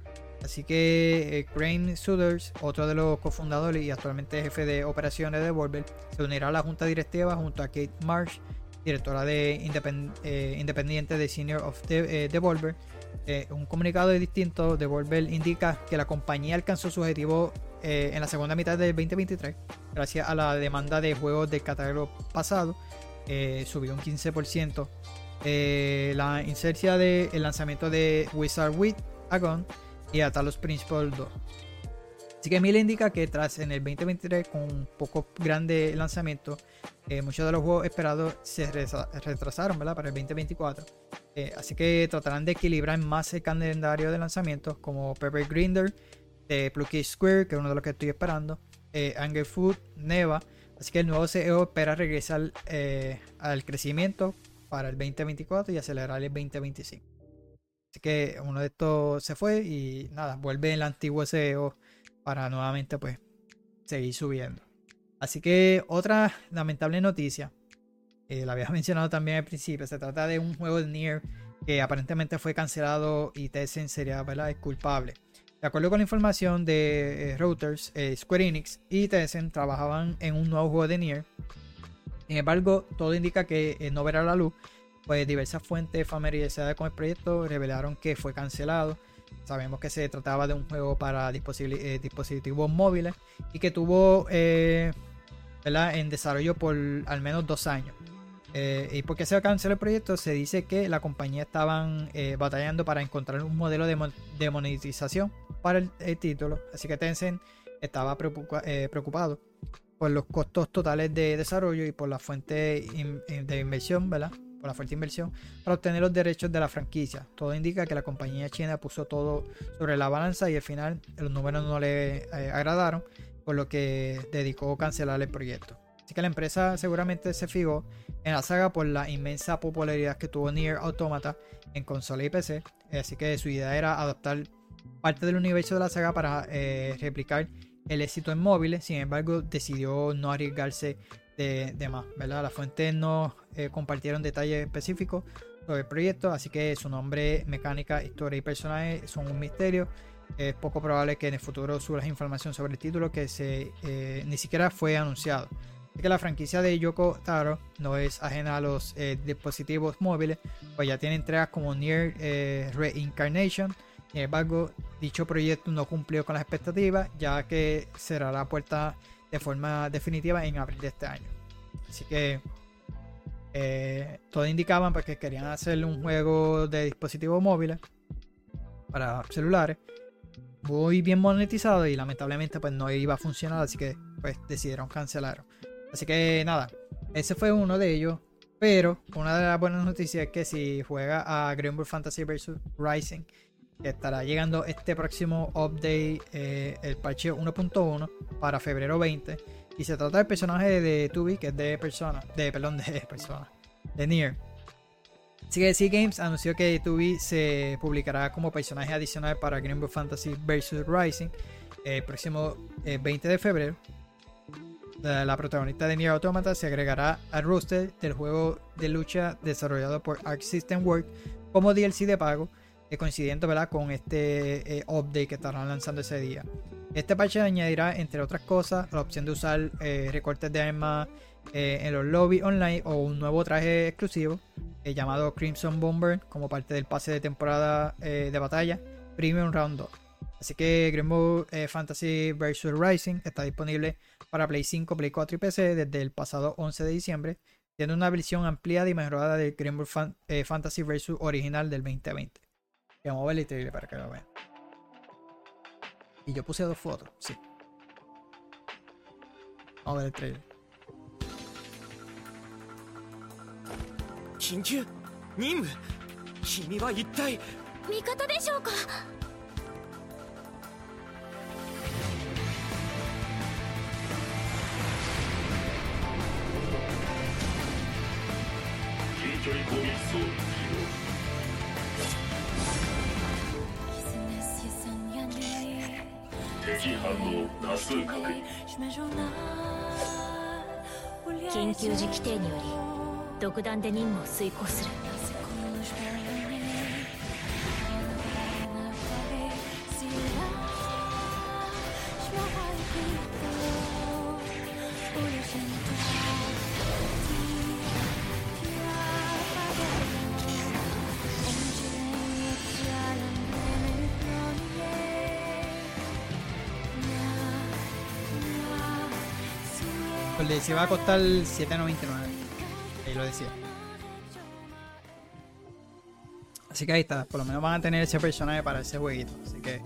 Así que eh, Crane Suders, otro de los cofundadores y actualmente jefe de operaciones de Devolver, se unirá a la junta directiva junto a Kate Marsh, directora de eh, independiente de Senior of De- eh, Devolver. Eh, un comunicado distinto de Devolver indica que la compañía alcanzó su objetivo eh, en la segunda mitad del 2023 gracias a la demanda de juegos del catálogo pasado. subió un 15%. Eh, la insercia del lanzamiento de Wizard with Agon y a Talos Principle 2. Así que Miller indica que tras en el 2023 con un poco grande lanzamiento, eh, muchos de los juegos esperados se retrasaron para el 2024. Eh, así que tratarán de equilibrar más el calendario de lanzamientos como Pepper Grinder de Plucky Square, que es uno de los que estoy esperando, eh, Anger Food, Neva. Así que el nuevo CEO espera regresar eh, al crecimiento para el 2024 y acelerar el 2025. Así que uno de estos se fue y nada, vuelve el antiguo CEO para nuevamente pues seguir subiendo. Así que otra lamentable noticia, eh, la había mencionado también al principio, se trata de un juego de Nier que aparentemente fue cancelado y Tencent sería ¿verdad? culpable. De acuerdo con la información de eh, Reuters, eh, Square Enix y Tencent trabajaban en un nuevo juego de Nier. Sin embargo, todo indica que eh, no verá la luz, pues diversas fuentes familiarizadas con el proyecto revelaron que fue cancelado. Sabemos que se trataba de un juego para eh, dispositivos móviles y que tuvo eh, en desarrollo por al menos dos años. Eh, ¿Y por qué se canceló el proyecto? Se dice que la compañía estaban batallando para encontrar un modelo de, mon- de monetización para el, título. Así que Tencent estaba preocupa- preocupado por los costos totales de desarrollo y por la fuente in- in- de inversión. Por la fuerte inversión para obtener los derechos de la franquicia. Todo indica que la compañía china puso todo sobre la balanza y al final los números no le eh, agradaron, por lo que dedicó a cancelar el proyecto. Así que la empresa seguramente se fijó en la saga por la inmensa popularidad que tuvo Nier Automata en consola y PC. Así que su idea era adaptar parte del universo de la saga para eh, replicar el éxito en móviles. Sin embargo, decidió no arriesgarse de, de más. ¿verdad? Las fuentes no eh, compartieron detalles específicos sobre el proyecto, así que su nombre, mecánica, historia y personajes son un misterio. Es poco probable que en el futuro surja información sobre el título que se, eh, ni siquiera fue anunciado. Así que la franquicia de Yoko Taro no es ajena a los eh, dispositivos móviles, pues ya tiene entregas como Near eh, Reincarnation. Sin embargo, dicho proyecto no cumplió con las expectativas, ya que cerrará la puerta de forma definitiva en abril de este año. Así que eh, todo indicaban porque querían hacer un juego de dispositivos móviles para celulares. muy bien monetizado y lamentablemente pues no iba a funcionar, así que pues decidieron cancelar. Así que nada, ese fue uno de ellos. Pero una de las buenas noticias es que si juega a Green Bull Fantasy vs Rising, estará llegando este próximo update, eh, el parche 1.1 para febrero 20. Y se trata del personaje de Tubi, que es de persona, de perdón, de persona, de Nier. Así que Games anunció que Tubi se publicará como personaje adicional para Green Fantasy vs Rising el próximo 20 eh, de febrero. La, protagonista de Nier Automata se agregará al roster del juego de lucha desarrollado por Arc System Works como DLC de pago coincidiendo ¿verdad? con este eh, update que estarán lanzando ese día. Este parche añadirá, entre otras cosas, la opción de usar eh, recortes de armas eh, en los lobbies online o un nuevo traje exclusivo llamado Crimson Bomber como parte del pase de temporada de batalla Premium Round 2. Así que Green Fantasy vs Rising está disponible para Play 5, Play 4 y PC desde el pasado 11 de diciembre, siendo una versión ampliada y mejorada del Green Fantasy vs original del 2020. Vamos a ver el trailer para que lo vean. Y yo puse dos fotos, sí. Vamos a ver el trailer. 緊急任務君は一体味方でしょうか近距離攻撃装備反応多数確認緊急時規定により独断で任務を遂行する。Se va a costar 7.99. Ahí lo decía. Así que ahí está. Por lo menos van a tener ese personaje para ese jueguito. Así que.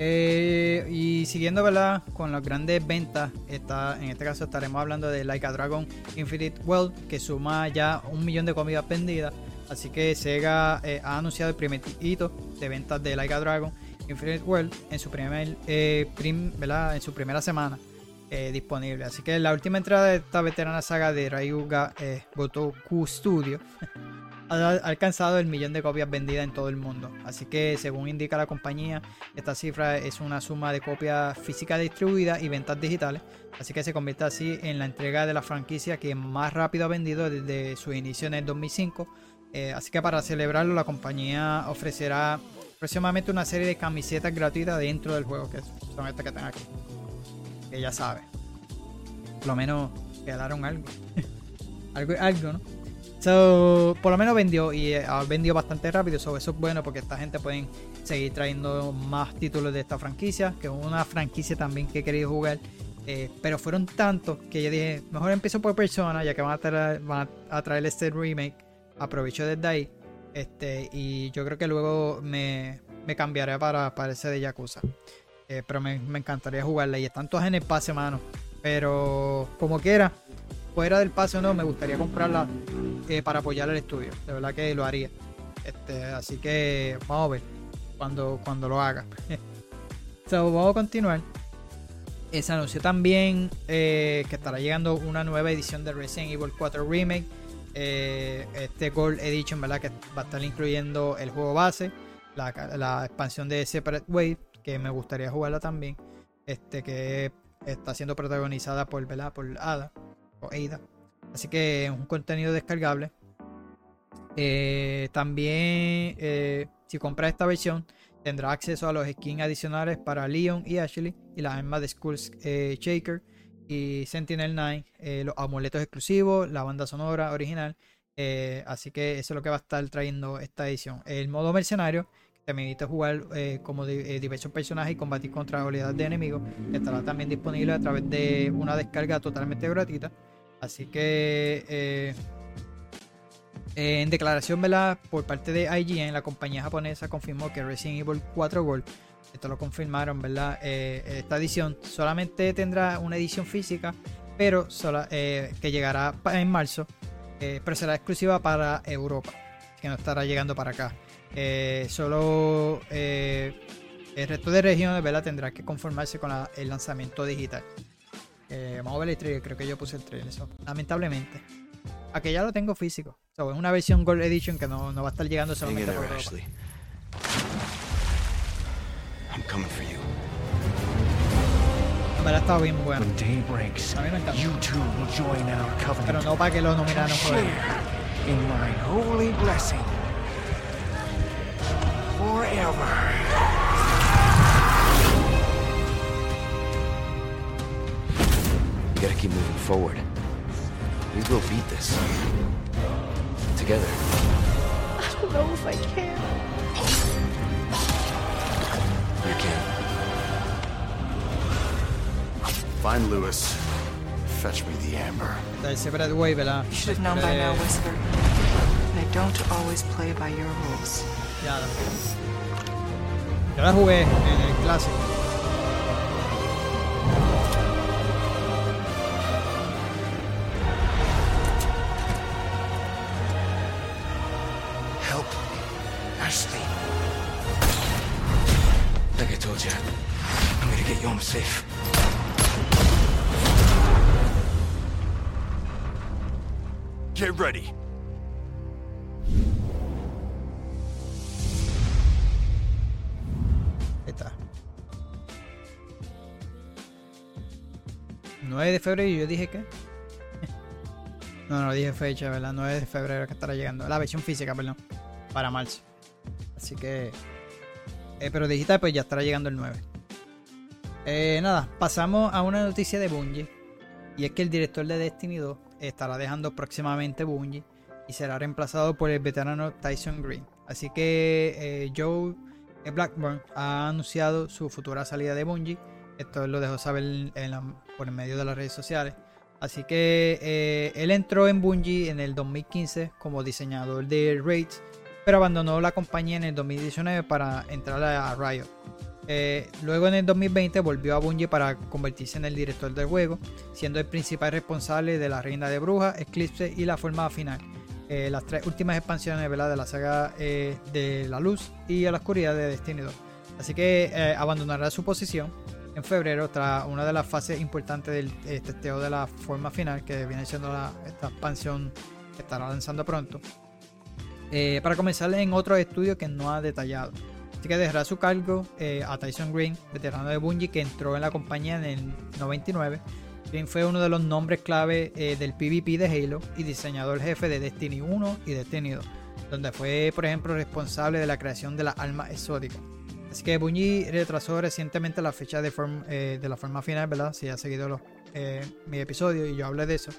Eh, y siguiendo ¿verdad? con las grandes ventas, está, en este caso estaremos hablando de Like a Dragon Infinite World, que suma ya un millón de comidas vendidas. Así que Sega eh, ha anunciado el primer hito de ventas de Like a Dragon Infinite World en su, primer, eh, en su primera semana. Eh, disponible. Así que la última entrada de esta veterana saga de Ryuga eh, Gotoku Studio ha alcanzado el millón de copias vendidas en todo el mundo. Así que, según indica la compañía, esta cifra es una suma de copias físicas distribuidas y ventas digitales. Así que se convierte así en la entrega de la franquicia que más rápido ha vendido desde su inicio en el 2005. Eh, así que para celebrarlo, la compañía ofrecerá próximamente una serie de camisetas gratuitas dentro del juego, que son estas que tengo aquí que ya sabe. Por lo menos quedaron algo. algo, algo, ¿no? So, por lo menos vendió y eh, ha vendido bastante rápido. eso es bueno porque esta gente puede seguir trayendo más títulos de esta franquicia, que es una franquicia también que he querido jugar. Eh, pero fueron tantos que yo dije, mejor empiezo por persona, ya que van a traer, van a traer este remake. Aprovecho desde ahí. Este, y yo creo que luego me, me cambiaré para, para ese de Yakuza. Eh, pero me, encantaría jugarla. Y están todas en el pase, mano. Pero como quiera, fuera del pase o no, me gustaría comprarla eh, para apoyar el estudio. De verdad que lo haría. Este, así que vamos a ver cuando, cuando lo haga. vamos a continuar. Eh, se anunció también que estará llegando una nueva edición de Resident Evil 4 Remake. este Gold Edition, ¿verdad? Que va a estar incluyendo el juego base, la, la expansión de Separate Wave que me gustaría jugarla también. Este que está siendo protagonizada por, ¿verdad? por Ada o Ada. Así que es un contenido descargable. Eh, también, eh, si compras esta versión, tendrá acceso a los skins adicionales para Leon y Ashley y las armas de Skull eh, Shaker y Sentinel 9, los amuletos exclusivos, la banda sonora original. así que eso es lo que va a estar trayendo esta edición. El modo mercenario permite jugar eh, como eh, diversos personajes y combatir contra oleadas de enemigos. Estará también disponible a través de una descarga totalmente gratuita. Así que eh, en declaración ¿verdad? por parte de IGN, la compañía japonesa confirmó que Resident Evil 4 Gold Esto lo confirmaron, ¿verdad? Esta edición solamente tendrá una edición física, pero sola- que llegará en marzo, pero será exclusiva para Europa, que no estará llegando para acá. Eh, solo eh, el resto de regiones, ¿verdad? Tendrá que conformarse con la- el lanzamiento digital. Eh, vamos a ver el trailer, creo que yo puse el trailer, eso. Lamentablemente. Aquí ya lo tengo físico. So, es una versión Gold Edition que no, no va a estar llegando solamente por Europa. I'm coming for you. En verdad está bien bueno. Breaks, A mí me encanta. Pero no para que lo nominaran por él. Share in my holy blessing. Forever. You gotta keep moving forward. We will beat this. Together. I don't know if I can. You can. Find Lewis. Fetch me the amber. Del Separate Way, ¿verdad? You should have known by now, eh. Whisper. They don't always play by your rules. Ya Yo la jugué en el clásico. Febrero y yo dije que. No, no dije fecha, ¿verdad? 9 de febrero que estará llegando. La versión física, perdón. Para marzo. Así que. eh, pero digital, pues ya estará llegando el 9. Eh, nada, pasamos a una noticia de Bungie. Y es que el director de Destiny 2 estará dejando próximamente Bungie y será reemplazado por el veterano Tyson Green. Así que eh, Joe Blackburn ha anunciado su futura salida de Bungie. Esto lo dejó saber en la- por medio de las redes sociales. Así que eh, él entró en Bungie en el 2015 como diseñador de Raids, pero abandonó la compañía en el 2019 para entrar a Riot. Eh, luego en el 2020 volvió a Bungie para convertirse en el director del juego, siendo el principal responsable de la Reina de Brujas, Eclipse y la forma final. Eh, las tres últimas expansiones ¿verdad? de la saga eh, de la luz y la oscuridad de Destiny 2. Así que eh, abandonará su posición en febrero tras una de las fases importantes del eh, testeo de la forma final, que viene siendo la- esta expansión que estará lanzando pronto, eh, para comenzar en otro estudio que no ha detallado. Así que dejará su cargo eh, a Tyson Green, veterano de Bungie que entró en la compañía en el 99. Green fue uno de los nombres clave del PvP de Halo y diseñador jefe de Destiny 1 y Destiny 2, donde fue, por ejemplo, responsable de la creación de las armas exóticas. Así que Bungie retrasó recientemente la fecha de, eh, la forma final, ¿verdad? Si ha seguido los, eh, mi episodio y yo hablé de eso.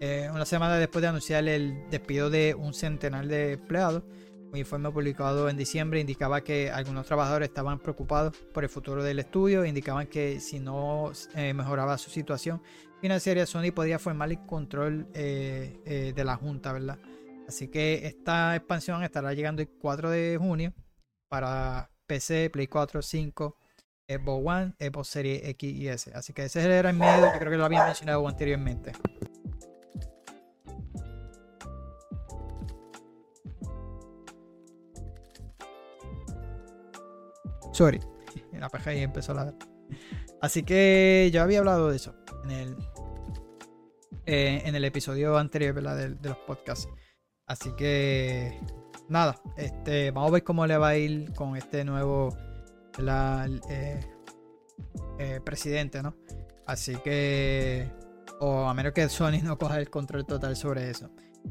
Eh, una semana después de anunciar el despido de un centenar de empleados, un informe publicado en diciembre indicaba que algunos trabajadores estaban preocupados por el futuro del estudio, indicaban que si no mejoraba su situación financiera, Sony podía formar el control de la junta, ¿verdad? Así que esta expansión estará llegando el 4 de junio para PC, Play 4, 5, Xbox One, Xbox Series X y S. Así que ese era el miedo, yo creo que lo había mencionado anteriormente. Sorry, la paja ahí empezó a ladrar. Así que yo había hablado de eso en el, eh, en el episodio anterior ¿verdad? De, de los podcasts. Así que nada, este, vamos a ver cómo le va a ir con este nuevo eh, eh, presidente, ¿no? Así que, o a menos que Sony no coja el control total sobre eso.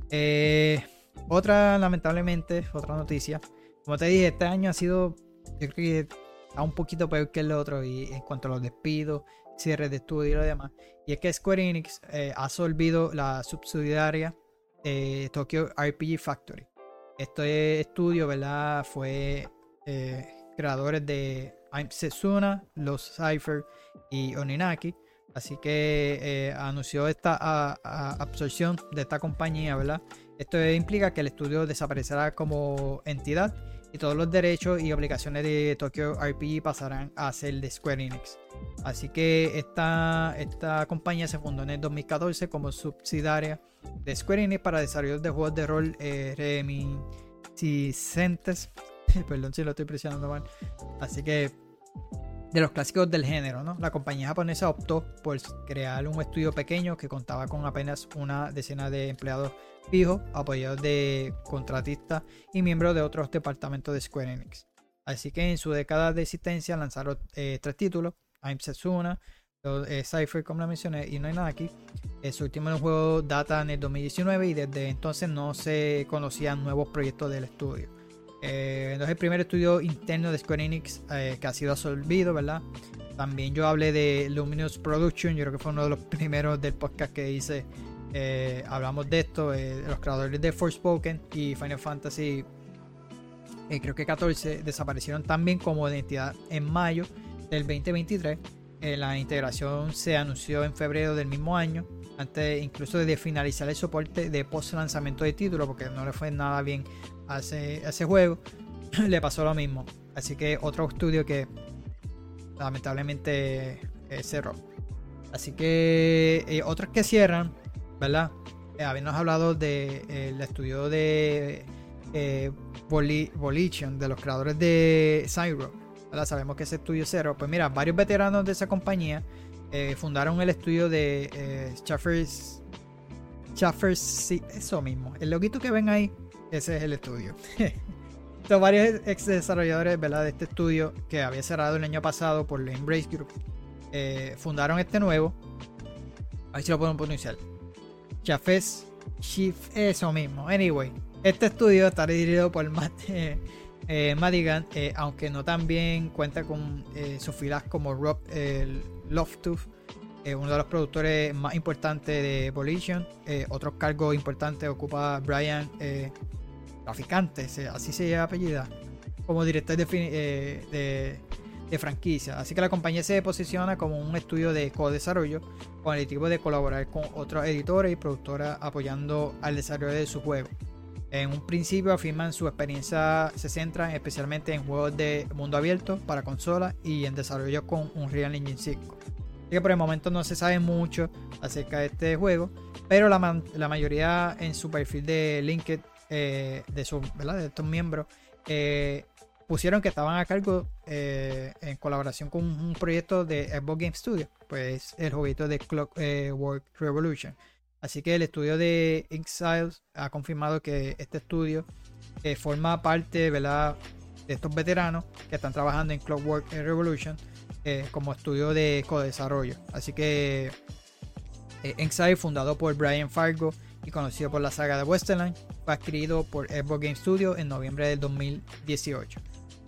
Eh, otra, lamentablemente, otra noticia. Como te dije, este año ha sido, yo creo que está un poquito peor que el otro y en cuanto a los despidos, cierres de estudio y lo demás. Y es que Square Enix ha absorbido la subsidiaria Tokyo RPG Factory. Este estudio, ¿verdad? Fue eh, creadores de I'm Setsuna, Los Cypher y Oninaki. Así que eh, anunció esta absorción de esta compañía, ¿verdad? Esto implica que el estudio desaparecerá como entidad y todos los derechos y obligaciones de Tokyo RPG pasarán a ser de Square Enix. Así que esta, esta compañía se fundó en el 2014 como subsidiaria de Square Enix para desarrollo de juegos de rol eh, reminiscentes. Perdón si lo estoy presionando mal. Así que de los clásicos del género, ¿no? La compañía japonesa optó por crear un estudio pequeño que contaba con apenas una decena de empleados fijos, apoyados de contratistas y miembros de otros departamentos de Square Enix. Así que en su década de existencia lanzaron eh, tres títulos: I'm Setsuna, eh, Cypher, como la mencioné, y no hay nada aquí. Eh, su último juego data en el 2019 y desde entonces no se conocían nuevos proyectos del estudio. Eh, es el primer estudio interno de Square Enix eh, que ha sido absorbido, ¿verdad? También yo hablé de Luminous Production, yo creo que fue uno de los primeros del podcast que hice. Eh, hablamos de esto, eh, de los creadores de Forspoken y Final Fantasy, creo que 14, desaparecieron también como identidad en mayo del 2023. Eh, la integración se anunció en febrero del mismo año, antes incluso de finalizar el soporte de post lanzamiento de título, porque no le fue nada bien a ese, juego, le pasó lo mismo. Así que otro estudio que lamentablemente eh, cerró. Así que eh, otros que cierran, ¿verdad? Eh, habíamos hablado del de, el estudio de eh, Voli- Volition, de los creadores de Cyro. ¿verdad? Sabemos que ese estudio cero. Pues mira, varios veteranos de esa compañía eh, fundaron el estudio de eh, Chaffers. Chaffers, sí, eso mismo. El loguito que ven ahí, ese es el estudio. Son varios ex desarrolladores ¿verdad? de este estudio que había cerrado el año pasado por la Embrace Group. eh, fundaron este nuevo. A ver si lo puedo pronunciar. Chafes Chief, eso mismo. Anyway, este estudio está dirigido por Matt eh, eh, Madigan, aunque no también cuenta con sus filas como Rob Loftus, uno de los productores más importantes de Volition. Otros cargos importantes ocupa Brian Traficante, así se apellida, como director eh, de, franquicia. Así que la compañía se posiciona como un estudio de co-desarrollo con el equipo de colaborar con otros editores y productoras apoyando al desarrollo de su juego. En un principio afirman su experiencia se centra especialmente en juegos de mundo abierto para consolas y en desarrollo con Unreal Engine 5. Así que por el momento no se sabe mucho acerca de este juego, pero la mayoría en su perfil de LinkedIn eh, de, estos miembros eh, pusieron que estaban a cargo eh, en colaboración con un proyecto de Xbox Game Studio, pues el jueguito de Clockwork Revolution. Así que el estudio de Exiles ha confirmado que este estudio forma parte de estos veteranos que están trabajando en Clockwork Revolution como estudio de co-desarrollo. Así que Exile, fundado por Brian Fargo y conocido por la saga de Westerland, fue adquirido por Xbox Game Studio en noviembre del 2018.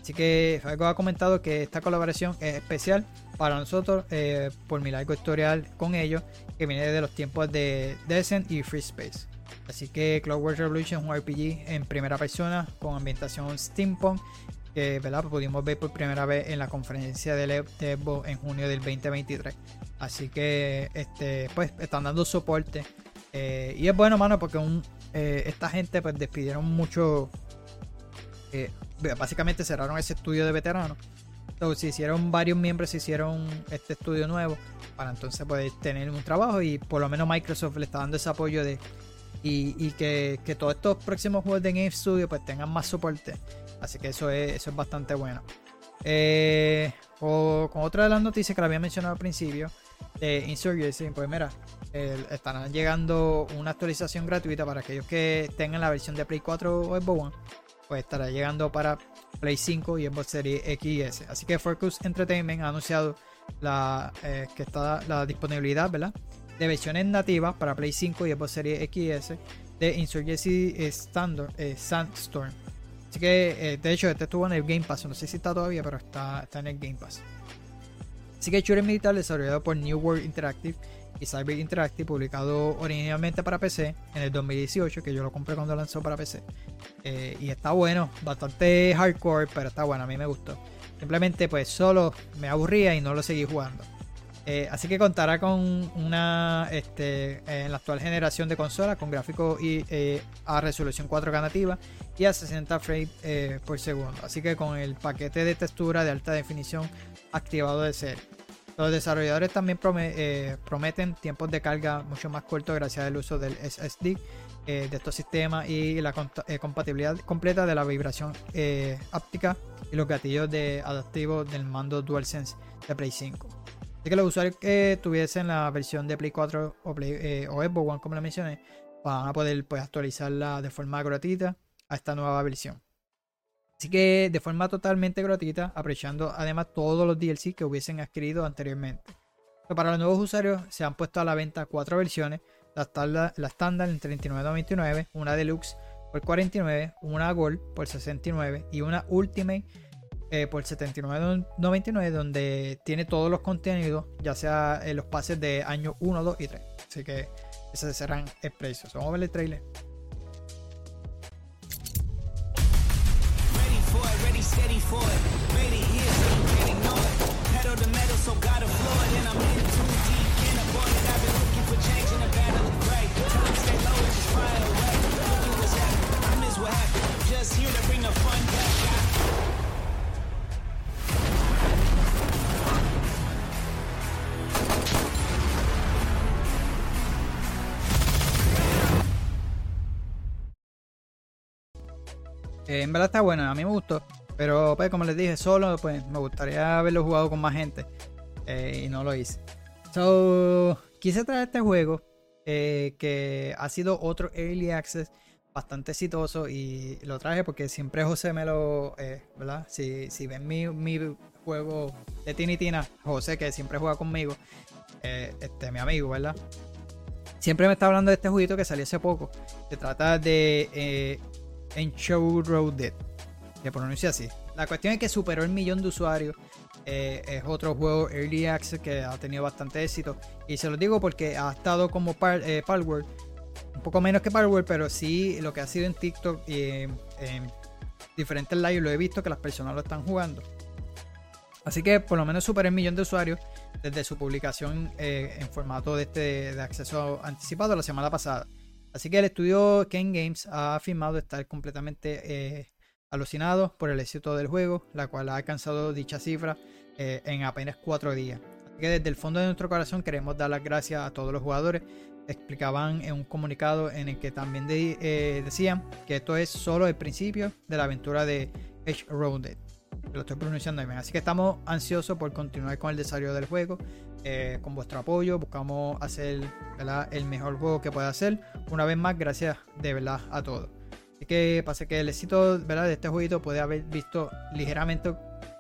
Así que Fargo ha comentado que esta colaboración es especial para nosotros eh, por mi largo historial con ellos, que viene de los tiempos de Descent y Free Space. Así que Clockwork Revolution es un RPG en primera persona con ambientación steampunk que ¿verdad? pudimos ver por primera vez en la conferencia de Xbox en junio del 2023. Así que este, pues están dando soporte. Eh, y es bueno, mano, porque eh, esta gente pues despidieron mucho. eh, básicamente cerraron ese estudio de veteranos. Entonces, se hicieron varios miembros, se hicieron este estudio nuevo para entonces poder tener un trabajo y por lo menos Microsoft le está dando ese apoyo de y, que, que todos estos próximos juegos de Game Studio pues tengan más soporte. Así que eso es, eso es bastante bueno. O- con otra de las noticias que la había mencionado al principio, de Insurgency, pues mira, el- estarán llegando una actualización gratuita para aquellos que tengan la versión de Play 4 o Xbox One, pues estará llegando para Play 5 y Xbox Series X S. Así que Focus Entertainment ha anunciado la, eh, que está la disponibilidad, ¿verdad? De versiones nativas para Play 5 y Xbox Series X y S de Insurgency Standard, eh, Sandstorm. Así que, eh, de hecho, este estuvo en el Game Pass. No sé si está todavía, pero está, está en el Game Pass. Así que Shooter Militar, desarrollado por New World Interactive y Cyber Interactive, publicado originalmente para PC en el 2018, que yo lo compré cuando lanzó para PC. Eh, y está bueno, bastante hardcore, pero está bueno, a mí me gustó. Simplemente, pues solo me aburría y no lo seguí jugando. Eh, así que contará con una este, en la actual generación de consolas con gráficos eh, a resolución 4K nativa y a 60 frames por segundo. Así que con el paquete de textura de alta definición activado de serie. Los desarrolladores también prometen tiempos de carga mucho más cortos gracias al uso del SSD de estos sistemas y la compatibilidad completa de la vibración áptica y los gatillos de adaptivos del mando DualSense de Play 5. Así que los usuarios que tuviesen la versión de Play 4 o, Play, eh, Xbox One, como la mencioné, van a poder pues, actualizarla de forma gratuita a esta nueva versión. Así que de forma totalmente gratuita, aprovechando además todos los DLC que hubiesen adquirido anteriormente. para los nuevos usuarios se han puesto a la venta cuatro versiones. La estándar, en 39.99, una deluxe por 49, una gold por 69 y una ultimate eh, por 79.99 donde tiene todos los contenidos, ya sea en los pases de año 1, 2 y 3. Así que esos serán el precio. Vamos a ver el trailer. It, steady for it. Ready here, so you can't ignore it. Pedal to metal, so gotta floor it. And I'm in too deep, can't avoid it. I've been looking for change in the battle of great. Time stay low, just fly away. Looking what's happening, I miss what happened. Just here to bring the fun back. Eh, en verdad está bueno, a mí me gustó. Pero pues como les dije, solo pues me gustaría haberlo jugado con más gente. Eh, y no lo hice. So, quise traer este juego. Eh, que ha sido otro early access bastante exitoso. Y lo traje porque siempre José me lo. ¿Verdad? Si, si ven mi, mi, juego de Tini Tina, José, que siempre juega conmigo. este, mi amigo, ¿verdad? Siempre me está hablando de este jueguito que salió hace poco. Se trata de en Show Road Dead. Se pronuncia así. La cuestión es que superó el millón de usuarios. Eh, es otro juego Early Access que ha tenido bastante éxito. Y se lo digo porque ha estado como par, eh, Un poco menos que Palworld, pero sí lo que ha sido en TikTok y en, diferentes lives lo he visto que las personas lo están jugando. Así que por lo menos superó el millón de usuarios desde su publicación eh, en formato de, este, de acceso anticipado la semana pasada. Así que el estudio Ken Games ha afirmado estar completamente eh, alucinado por el éxito del juego, la cual ha alcanzado dicha cifra eh, en apenas cuatro días. Así que desde el fondo de nuestro corazón queremos dar las gracias a todos los jugadores. Explicaban en un comunicado en el que también eh, decían que esto es solo el principio de la aventura de Edge Rounded. Lo estoy pronunciando bien. Así que estamos ansiosos por continuar con el desarrollo del juego eh, con vuestro apoyo buscamos hacer el mejor juego que pueda hacer. Una vez más, gracias de verdad a todos. Que pasa que el éxito ¿verdad? de este jueguito puede haber visto ligeramente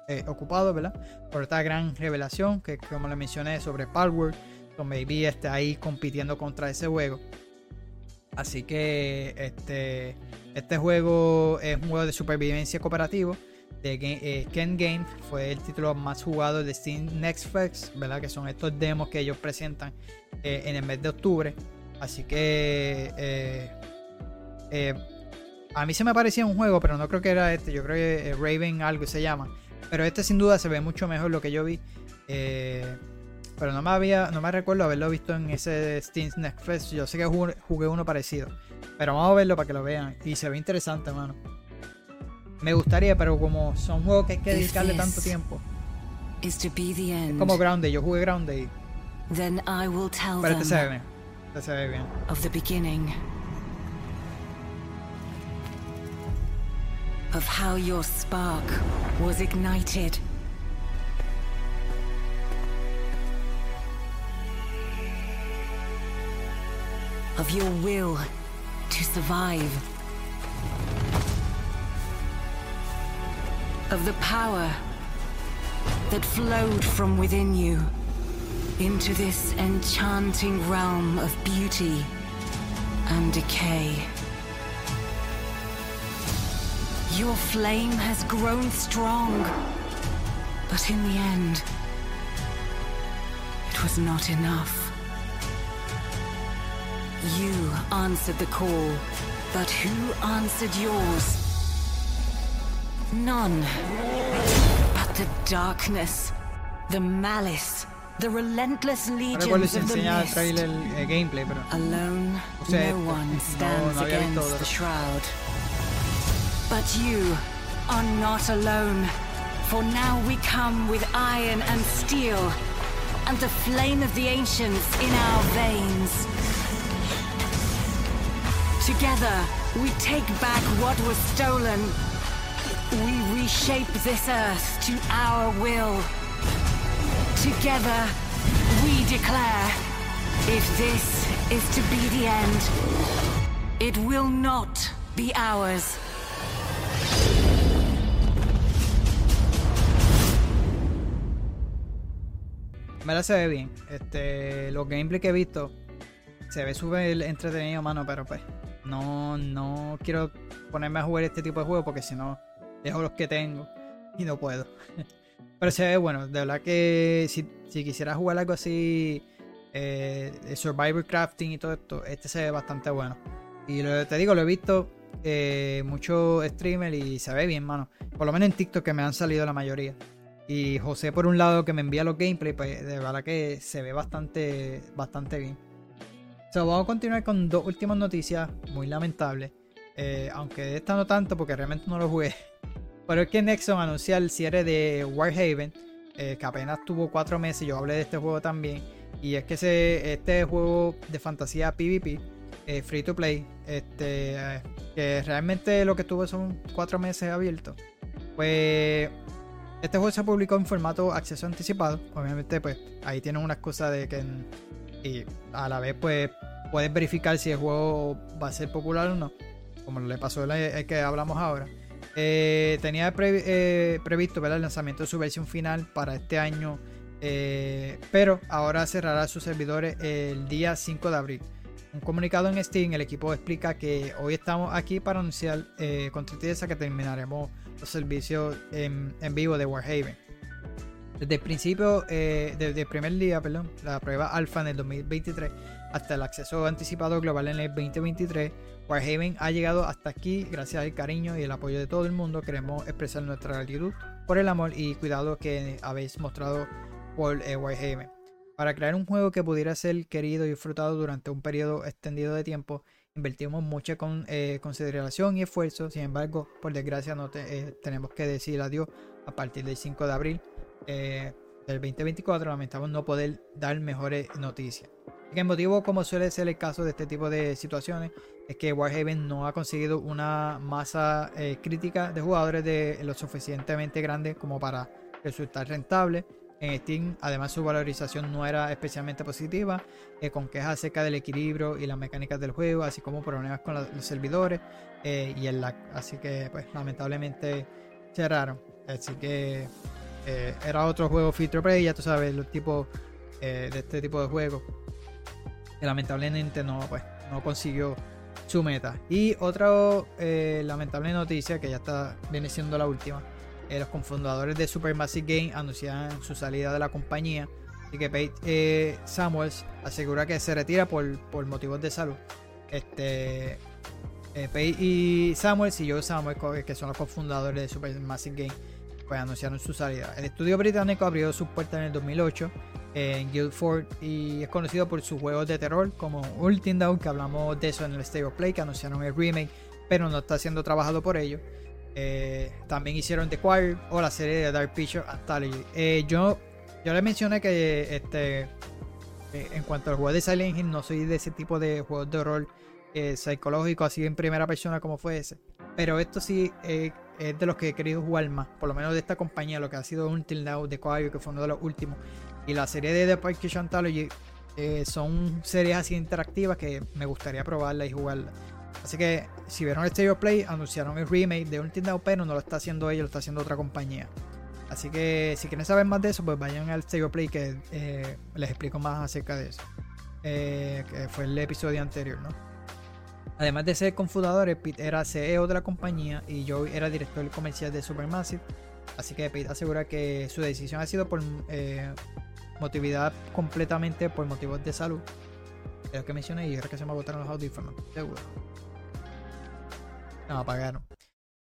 eh, ocupado ¿verdad? por esta gran revelación que como le mencioné sobre Power, con maybe esté ahí compitiendo contra ese juego. Así que este, este juego es un juego de supervivencia cooperativo de eh, Ken Game fue el título más jugado de Steam Next Fest, ¿verdad? Que son estos demos que ellos presentan eh, en el mes de octubre. Así que a mí se me parecía un juego, pero no creo que era este. Yo creo que Raven algo se llama. Pero este sin duda se ve mucho mejor lo que yo vi. pero no me había, no me recuerdo haberlo visto en ese Steam Next Fest. Yo sé que jugué, uno parecido. Pero vamos a verlo para que lo vean. Y se ve interesante, hermano. Me gustaría, pero como son juegos que hay que dedicarle tanto tiempo. Es como Ground Day, yo jugué Ground Day. Pero este se ve bien. Este se ve bien. Of how your spark was ignited. Of your will to survive. of the power that flowed from within you into this enchanting realm of beauty and decay. Your flame has grown strong, but in the end, it was not enough. You answered the call, but who answered yours? None. But the darkness, the malice, The relentless No legions of the el mist. trailer eh, gameplay, pero Alone, O sea, no no- one stands había visto against the shroud. But you are not alone, for now we come with iron and steel, and the flame of the ancients in our veins. Together, we take back what was stolen. We reshape this earth to our will. Together, we declare if this is to be the end, it will not be ours. Verdad se ve bien. Este, los gameplay que he visto se ve súper entretenido, mano, pero pues no, no quiero ponerme a jugar este tipo de juegos porque si no dejo los que tengo y no puedo. pero se ve bueno, de verdad que si, si quisiera jugar algo así, eh, Survivor Crafting y todo esto, este se ve bastante bueno. Y lo- te digo, lo he visto eh, muchos streamers y se ve bien, mano. Por lo menos en TikTok que me han salido la mayoría. Y José, por un lado, que me envía los gameplays, pues de verdad que se ve bastante, bastante bien. So, vamos a continuar con dos últimas noticias muy lamentables. Eh, aunque esta no tanto, porque realmente no lo jugué. Pero es que Nexon anuncia el cierre de Warhaven, eh, que apenas tuvo cuatro meses. Yo hablé de este juego también. Y es que este juego de fantasía PvP, eh, free to play, este, que realmente lo que tuvo son cuatro meses abiertos. Pues este juego se publicó en formato acceso anticipado. Obviamente, pues ahí tienen una excusa de que. Y a la vez, pues puedes verificar si el juego va a ser popular o no. Como le pasó el, el que hablamos ahora. Eh, tenía eh, previsto el lanzamiento de su versión final para este año. eh, pero ahora cerrará sus servidores el día 5 de abril. Un comunicado en Steam, el equipo explica que hoy estamos aquí para anunciar eh, con tristeza que terminaremos en, en vivo de Warhaven. Desde el principio, eh, desde el primer día, perdón, la prueba alfa en el 2023 hasta el acceso anticipado global en el 2023, Warhaven ha llegado hasta aquí gracias al cariño y el apoyo de todo el mundo. Queremos expresar nuestra gratitud por el amor y cuidado que habéis mostrado por eh, Warhaven. Para crear un juego que pudiera ser querido y disfrutado durante un periodo extendido de tiempo, invertimos mucha con, eh, consideración y esfuerzo. Sin embargo, por desgracia, no te- eh, tenemos que decir adiós a partir del 5 de abril eh, del 2024. Lamentamos no poder dar mejores noticias. El motivo, como suele ser el caso de este tipo de situaciones, es que Warhaven no ha conseguido una masa eh, crítica de jugadores de lo suficientemente grande como para resultar rentable. En Steam, además, su valorización no era especialmente positiva, eh, con quejas acerca del equilibrio y las mecánicas del juego, así como problemas con los servidores eh, y el lag. Así que, pues, lamentablemente cerraron. Así que eh, era otro juego to play, ya tú sabes, los tipos eh, de este tipo de juegos. Lamentablemente no, pues, no consiguió su meta. Y otra lamentable noticia, que ya está, viene siendo la última. Eh, los cofundadores de Supermassive Game anunciaron su salida de la compañía. Así que Pete eh, Samuels asegura que se retira por, por motivos de salud. Este, eh, Pate y Samuels y Joe Samuels, que son los cofundadores de Supermassive Game, pues anunciaron su salida. El estudio británico abrió sus puertas en el 2008 en Guildford y es conocido por sus juegos de terror como Ultimate Dawn, que hablamos de eso en el State of Play, que anunciaron el remake, pero no está siendo trabajado por ellos. Eh, también hicieron The Choir o la serie de Dark Picture Anthology. Eh, yo, yo les mencioné que este, eh, en cuanto al juego de Silent Hill, no soy de ese tipo de juegos de horror eh, psicológico, así en primera persona como fue ese. Pero esto sí es de los que he querido jugar más, por lo menos de esta compañía, lo que ha sido Until Now, The Choir, que fue uno de los últimos. Y la serie de The Picture Anthology son series así interactivas que me gustaría probarla y jugarla. Así que si vieron el Stereo Play, anunciaron el remake de Ultimate Now, pero no lo está haciendo ellos, lo está haciendo otra compañía. Así que si quieren saber más de eso, pues vayan al Stereo Play que eh, les explico más acerca de eso. Eh, que fue el episodio anterior, ¿no? Además de ser confundadores, Pete era CEO de la compañía y Joey era director comercial de Supermassive. Así que Pete asegura que su decisión ha sido por eh, motividad completamente por motivos de salud. Es lo que mencioné y ahora que se me agotaron los audífonos, seguro. No, apagaron.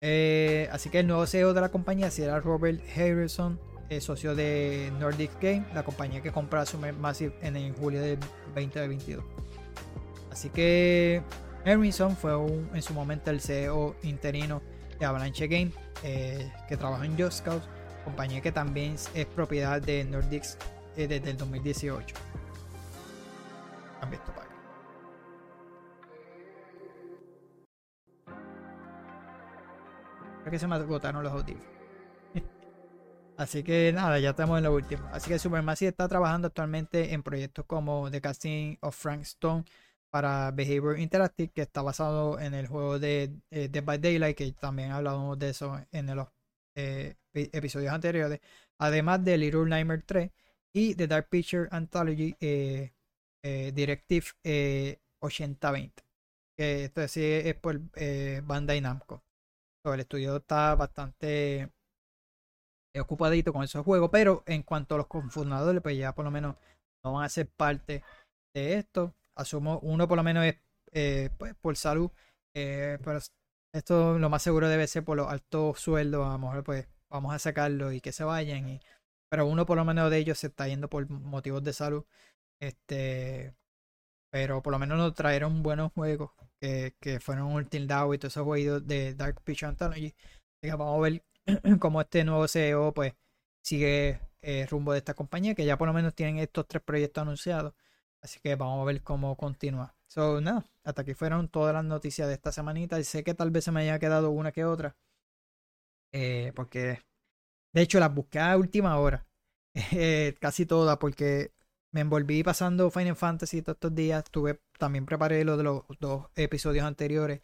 Eh, así que el nuevo CEO de la compañía será Robert Harrison. eh, socio de Nordic Game, la compañía que compra Supermassive en, en julio del 2022. Así que Herminson fue en su momento el CEO interino de Avalanche Game, eh, que trabaja en Just Cause, compañía que también es propiedad de Nordics desde el 2018. Cambio esto Que se me agotaron los audífonos. Así que nada, ya estamos en lo último. Así que Supermassive está trabajando actualmente en proyectos como The Casting of Frank Stone para Behavior Interactive, que está basado en el juego de eh, Dead by Daylight, que también hablamos de eso en los eh, episodios anteriores. Además de Little Nightmare 3 y The Dark Picture Anthology eh, Directive 8020. Que esto sí es por Bandai Namco. El estudio está bastante ocupadito con esos juegos, pero en cuanto a los confundadores, pues ya por lo menos no van a ser parte de esto. Asumo, uno por lo menos es eh, pues, por salud, eh, pero esto lo más seguro debe ser por los altos sueldos, a lo mejor pues vamos a sacarlo y que se vayan, y, pero uno por lo menos de ellos se está yendo por motivos de salud. Este, pero por lo menos nos trajeron buenos juegos que, que fueron Ultimate Down y todos esos juegos de Dark Picture Anthology. vamos a ver como este nuevo CEO pues sigue eh, rumbo de esta compañía, que ya por lo menos tienen estos tres proyectos anunciados. Así que vamos a ver cómo continúa. So, nada, hasta aquí fueron todas las noticias de esta semanita. Y sé que tal vez se me haya quedado una que otra. Eh, porque, de hecho, las busqué a última hora. Eh, casi todas, porque me envolví pasando Final Fantasy todos estos días. Tuve, también preparé lo de los dos episodios anteriores.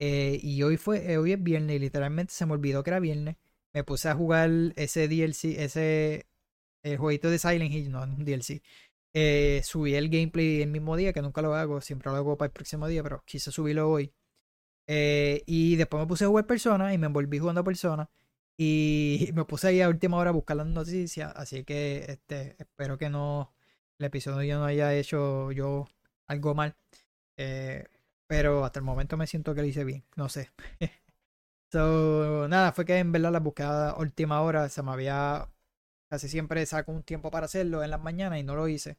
Eh, y hoy fue, eh, hoy es viernes literalmente se me olvidó que era viernes. Me puse a jugar ese DLC, ese el jueguito de Silent Hill, no, un DLC. Eh, subí el gameplay el mismo día, que nunca lo hago, siempre lo hago para el próximo día, pero quise subirlo hoy. y después me puse a jugar Persona y me envolví jugando Persona. Y me puse ahí a última hora a buscar las noticias. Así que este, espero que no el episodio no haya hecho yo algo mal. Eh, pero hasta el momento me siento que lo hice bien. No sé. so, nada, fue que en verdad la búsqueda última hora se me había. Casi siempre saco un tiempo para hacerlo en las mañanas y no lo hice.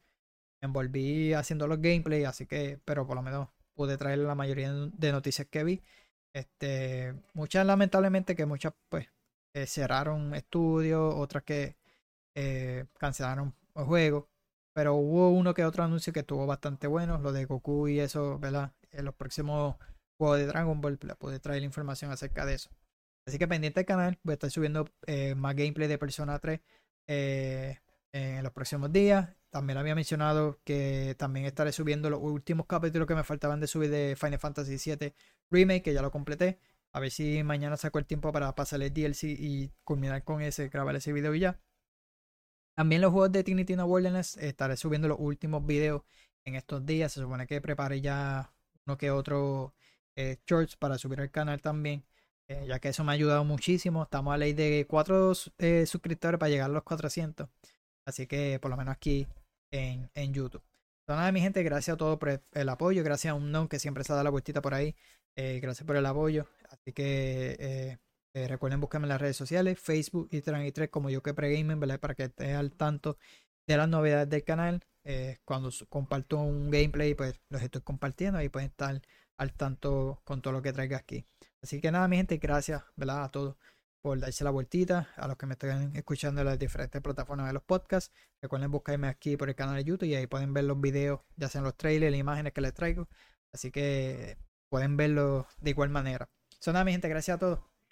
Me envolví haciendo los gameplays, así que. Pero por lo menos pude traer la mayoría de noticias que vi. Este, muchas lamentablemente que muchas pues eh, cerraron estudios, otras que eh, cancelaron el juego. Pero hubo uno que otro anuncio que estuvo bastante bueno, lo de Goku y eso, ¿verdad? en los próximos juegos de Dragon Ball la puede traer información acerca de eso. Así que pendiente del canal, voy a estar subiendo eh, más gameplay de Persona 3 eh, en los próximos días. También había mencionado que también estaré subiendo los últimos capítulos que me faltaban de subir de Final Fantasy VII Remake, que ya lo completé. A ver si mañana saco el tiempo para pasar el DLC y culminar con ese, grabar ese video y ya. También los juegos de Trinity No Wilderness estaré subiendo los últimos videos en estos días. Se supone que preparé ya que otro eh, shorts para subir al canal también. Eh, ya que eso me ha ayudado muchísimo. Estamos a ley de 4 eh, suscriptores para llegar a los 400. Así que por lo menos aquí en, en YouTube. Nada, mi gente, gracias a todos por el, apoyo. Gracias a un non que siempre se da la vueltita por ahí. gracias por el apoyo. Así que recuerden buscarme en las redes sociales, Facebook y 3 como yo que pregaming, ¿verdad? Para que estén al tanto de las novedades del canal. Eh, cuando comparto un gameplay, pues los estoy compartiendo. Ahí pueden estar al tanto con todo lo que traiga aquí. Así que nada, mi gente, gracias ¿verdad? a todos por darse la vueltita, a los que me estén escuchando en las diferentes plataformas de los podcasts. Recuerden buscarme aquí por el canal de YouTube y ahí pueden ver los videos, ya sean los trailers, las imágenes que les traigo. Así que pueden verlo de igual manera. Eso nada, mi gente, gracias a todos.